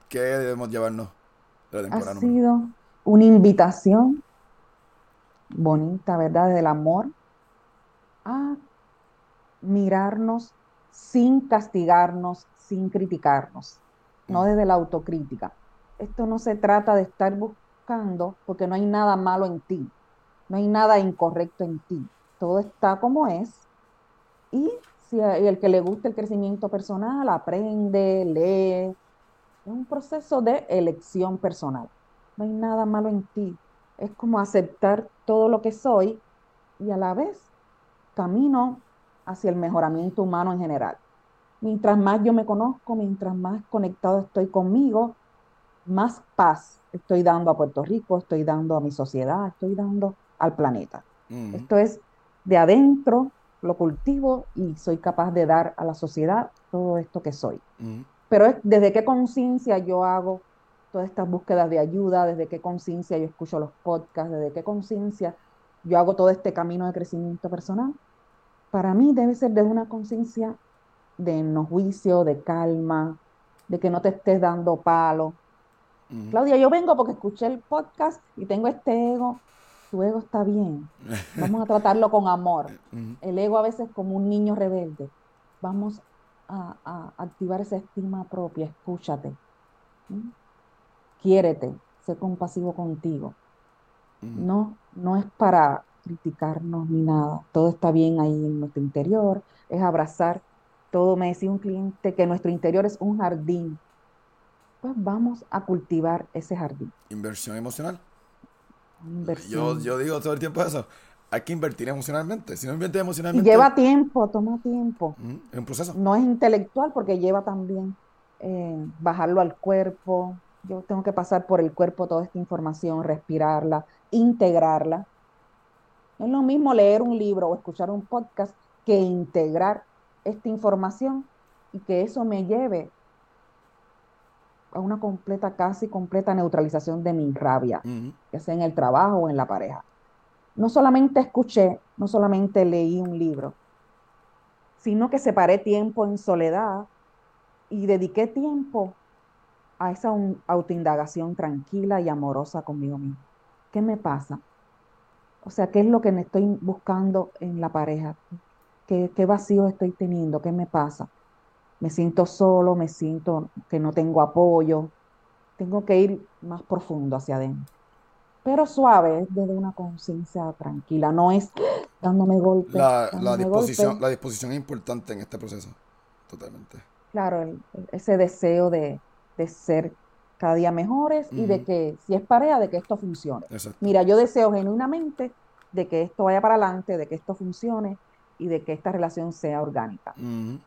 ¿Qué debemos llevarnos de la temporada ha sido una invitación bonita, ¿verdad? Del amor a mirarnos sin castigarnos, sin criticarnos, no desde la autocrítica. Esto no se trata de estar buscando porque no hay nada malo en ti, no hay nada incorrecto en ti, todo está como es. Y si el que le gusta el crecimiento personal aprende, lee, es un proceso de elección personal. No hay nada malo en ti. Es como aceptar todo lo que soy y a la vez camino hacia el mejoramiento humano en general. Mientras más yo me conozco, mientras más conectado estoy conmigo, más paz estoy dando a Puerto Rico, estoy dando a mi sociedad, estoy dando al planeta. Esto es de adentro, lo cultivo y soy capaz de dar a la sociedad todo esto que soy. Pero es desde qué conciencia yo hago todas estas búsquedas de ayuda, desde qué conciencia yo escucho los podcasts, desde qué conciencia yo hago todo este camino de crecimiento personal para mí debe ser de una conciencia de no juicio, de calma, de que no te estés dando palo. Claudia, yo vengo porque escuché el podcast y tengo este ego. Tu ego está bien. [LAUGHS] Vamos a tratarlo con amor. El ego a veces como un niño rebelde. Vamos a, activar esa estima propia. Escúchate. Quiérete. Sé compasivo contigo. No, no es para criticarnos ni nada. Todo está bien ahí en nuestro interior, es abrazar todo. Me decía un cliente que nuestro interior es un jardín. Pues vamos a cultivar ese jardín. Inversión emocional. Yo, yo digo todo el tiempo eso. Hay que invertir emocionalmente. Si no inviertes emocionalmente. Y lleva tiempo, toma tiempo. es un proceso. No es intelectual porque lleva también eh, bajarlo al cuerpo. Yo tengo que pasar por el cuerpo toda esta información, respirarla, integrarla no es lo mismo leer un libro o escuchar un podcast que integrar esta información y que eso me lleve a una completa, casi completa neutralización de mi rabia, ya sea en el trabajo o en la pareja. No solamente escuché, no solamente leí un libro, sino que separé tiempo en soledad y dediqué tiempo a esa autoindagación tranquila y amorosa conmigo mismo. ¿Qué me pasa? O sea, ¿qué es lo que me estoy buscando en la pareja? ¿Qué, qué vacío estoy teniendo? ¿Qué me pasa? Me siento solo, me siento que no tengo apoyo. Tengo que ir más profundo hacia adentro. Pero suave, desde una conciencia tranquila. No es dándome golpes. La, disposición, la disposición es importante en este proceso. Totalmente. Claro, ese deseo de, de ser cada día mejores y de que si es pareja, de que esto funcione. Mira, yo deseo genuinamente de que esto vaya para adelante, de que esto funcione y de que esta relación sea orgánica.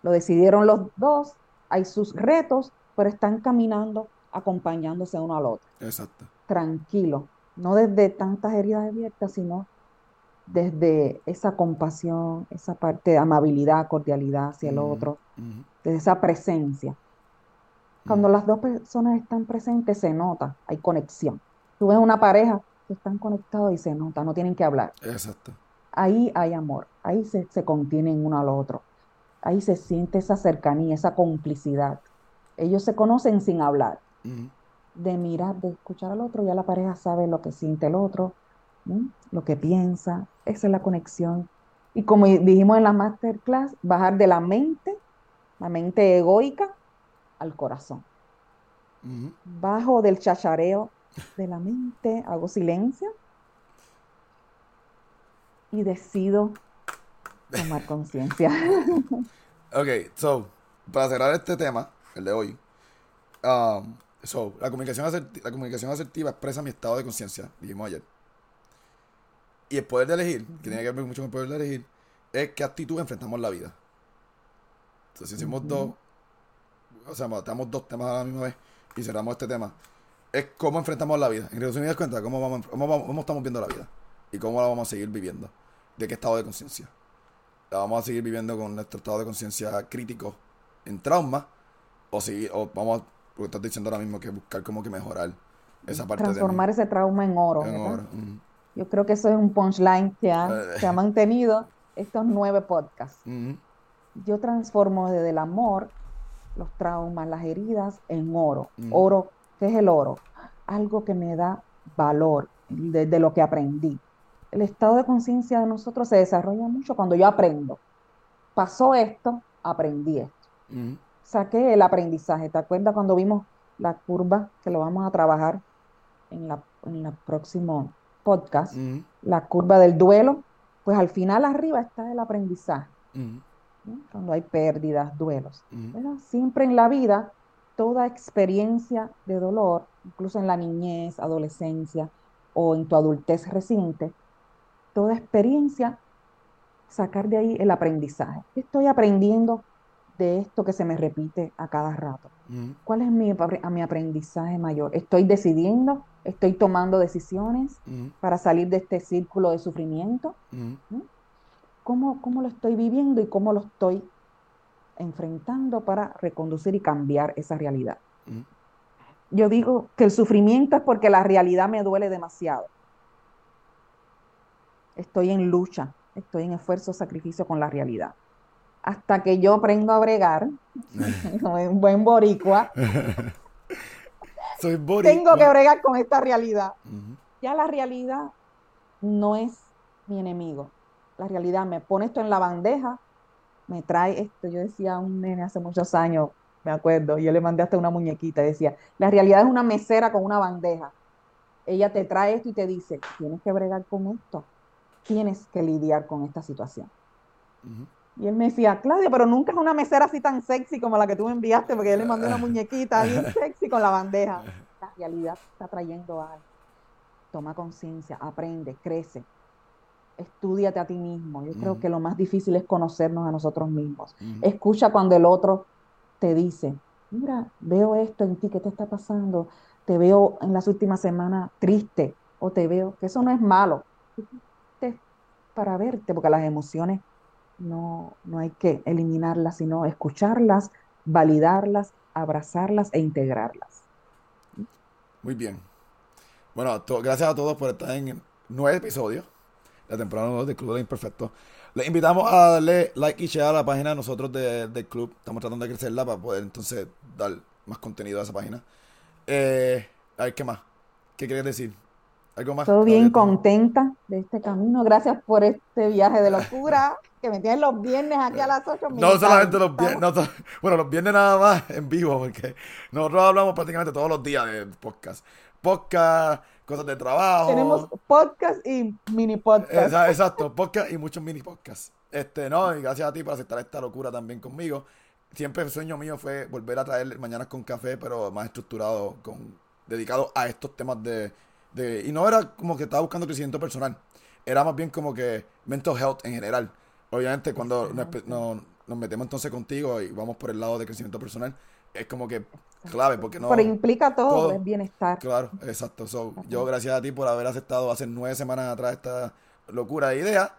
Lo decidieron los dos, hay sus retos, pero están caminando acompañándose uno al otro. Exacto. Tranquilo, no desde tantas heridas abiertas, sino desde esa compasión, esa parte de amabilidad, cordialidad hacia el otro, desde esa presencia. Cuando las dos personas están presentes se nota, hay conexión. Tú ves una pareja que están conectados y se nota, no tienen que hablar. Exacto. Ahí hay amor, ahí se, se contienen uno al otro. Ahí se siente esa cercanía, esa complicidad. Ellos se conocen sin hablar. De mirar, de escuchar al otro, ya la pareja sabe lo que siente el otro, lo que piensa. Esa es la conexión. Y como dijimos en la masterclass, bajar de la mente, la mente egoica, al corazón. Bajo del chachareo de la mente, hago silencio y decido tomar conciencia. [LAUGHS] ok, so, para cerrar este tema, el de hoy, um, so, la comunicación, asertiva, la comunicación asertiva expresa mi estado de conciencia, dijimos ayer. Y el poder de elegir, que tiene que ver mucho con el poder de elegir, es qué actitud enfrentamos la vida. Entonces, si hicimos dos, o sea, matamos dos temas a la misma vez y cerramos este tema, es cómo enfrentamos la vida. En resumidas cuentas, cómo, vamos, cómo, vamos, cómo estamos viendo la vida y cómo la vamos a seguir viviendo. ¿De qué estado de conciencia? La vamos a seguir viviendo con nuestro estado de conciencia crítico en trauma o, seguir, o vamos, porque estás diciendo ahora mismo que buscar como que mejorar esa parte Transformar de ese trauma en oro. Yo creo que eso es un punchline que ha, Eh. que ha mantenido estos nueve podcasts. Yo transformo desde el amor, los traumas, las heridas en oro. Oro, ¿qué es el oro? Algo que me da valor de, de lo que aprendí. El estado de conciencia de nosotros se desarrolla mucho cuando yo aprendo. Pasó esto, aprendí esto. Saqué el aprendizaje. ¿Te acuerdas cuando vimos la curva que lo vamos a trabajar en la, en el próximo podcast? La curva del duelo. Pues al final arriba está el aprendizaje. Cuando hay pérdidas, duelos. Siempre en la vida, toda experiencia de dolor, incluso en la niñez, adolescencia o en tu adultez reciente, toda experiencia, sacar de ahí el aprendizaje. ¿Qué estoy aprendiendo de esto que se me repite a cada rato? Ujú. ¿Cuál es mi, a mi aprendizaje mayor? ¿Estoy decidiendo? ¿Estoy tomando decisiones Ujú. para salir de este círculo de sufrimiento? Ujú. ¿Cómo, cómo lo estoy viviendo y cómo lo estoy enfrentando para reconducir y cambiar esa realidad? Yo digo que el sufrimiento es porque la realidad me duele demasiado. Estoy en lucha, estoy en esfuerzo, sacrificio con la realidad. Hasta que yo aprendo a bregar, [LAUGHS] como un buen boricua, Soy boricua. tengo que bregar con esta realidad. Ya la realidad no es mi enemigo. La realidad me pone esto en la bandeja, me trae esto. Yo decía a un nene hace muchos años, me acuerdo, yo le mandé hasta una muñequita, decía, la realidad es una mesera con una bandeja. Ella te trae esto y te dice, tienes que bregar con esto, tienes que lidiar con esta situación. Y él me decía, Claudia, pero nunca es una mesera así tan sexy como la que tú me enviaste, porque yo le mandé una [LAUGHS] muñequita bien sexy con la bandeja. La realidad está trayendo algo. Toma conciencia, aprende, crece, estúdiate a ti mismo. Yo creo que lo más difícil es conocernos a nosotros mismos. Escucha cuando el otro te dice, mira, veo esto en ti, ¿qué te está pasando? Te veo en las últimas semanas triste, o te veo, que eso no es malo. Para verte, porque las emociones no, no hay que eliminarlas, sino escucharlas, validarlas, abrazarlas e integrarlas. Muy bien. Bueno, gracias a todos por estar en nueve episodios la temporada 2 del Club de Imperfecto. Les invitamos a darle like y share a la página de nosotros de- del club. Estamos tratando de crecerla para poder entonces dar más contenido a esa página. Eh, a ver, ¿qué más? ¿Qué quieres decir? ¿Algo más? Todo bien contenta de este camino. Gracias por este viaje de [LAUGHS] locura que me tienen los viernes aquí a las 8. No solamente los viernes, no bueno, los viernes nada más en vivo, porque nosotros hablamos prácticamente todos los días de podcast. Podcast, cosas de trabajo. Tenemos podcast y mini podcast. Esa- exacto, podcast y muchos mini podcasts. Este, no, y gracias a ti por aceptar esta locura también conmigo. Siempre el sueño mío fue volver a traer Mañanas con Café, pero más estructurado, con, dedicado a estos temas de, de... Y no era como que estaba buscando crecimiento personal, era más bien como que mental health en general. Obviamente cuando nos, metemos entonces contigo y vamos por el lado de crecimiento personal, es como que clave, porque no... Pero implica todo, todo. es bienestar. Claro, exacto. So, yo gracias a ti por haber aceptado hace nueve semanas atrás esta locura de idea.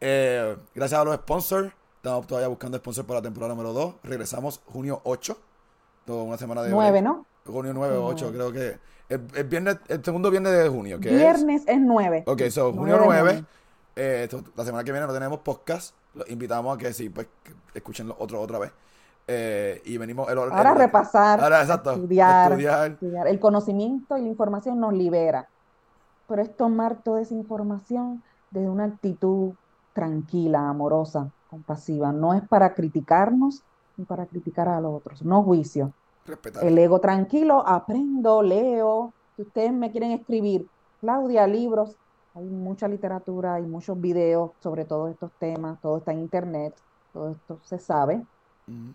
Eh, gracias a los sponsors. Estamos todavía buscando sponsors para la temporada número 2. Regresamos junio 8. Toda una semana de Nueve, break. ¿no? Junio 9 o Nueve. 8, creo que. El, el viernes, el segundo viernes de junio, que. Viernes es nueve. Ok, so, junio Nueve de 9. junio. eh, esto- la semana que viene no tenemos podcast. Los invitamos a que sí, pues, que escuchen los otros otra vez. Eh, y venimos. El, el- Ahora el- repasar, Ahora, exacto. estudiar, estudiar. estudiar. El conocimiento y la información nos libera, pero es tomar toda esa información desde una actitud tranquila, amorosa, compasiva. No es para criticarnos ni para criticar a los otros, no juicio. Respetar. El ego tranquilo, aprendo, leo. Si ustedes me quieren escribir, Claudia, libros, hay mucha literatura, hay muchos videos sobre todos estos temas, todo está en internet, todo esto se sabe. Ujú.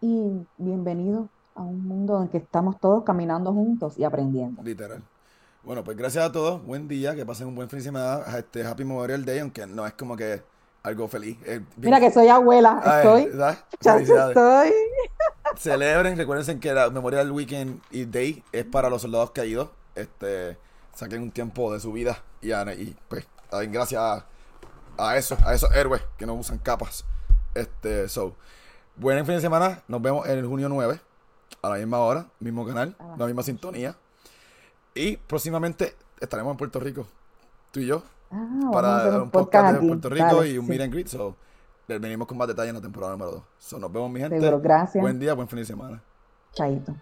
Y bienvenido a un mundo en que estamos todos caminando juntos y aprendiendo. Literal. Bueno, pues gracias a todos. Buen día. Que pasen un buen fin de semana. Este Happy Memorial Day. Aunque no es como que algo feliz. Eh, Mira que soy abuela, Ay, estoy, Felicidades. estoy. Celebren, recuerden que la Memorial Weekend y Day es para los soldados caídos. Este, saquen un tiempo de su vida y, a- y, pues, den gracias a, a esos, a esos héroes que no usan capas. Este, so, buen fin de semana. Nos vemos en el junio 9, a la misma hora, mismo canal, Ah. la misma sintonía. Y próximamente estaremos en Puerto Rico, tú y yo, Ah, para hacer un podcast de aquí. Puerto Rico Dale, y un sí. meet and greet. So, venimos con más detalles en la temporada número 2. So, nos vemos, mi gente. Seguro, gracias. Buen día, buen fin de semana. Chaito.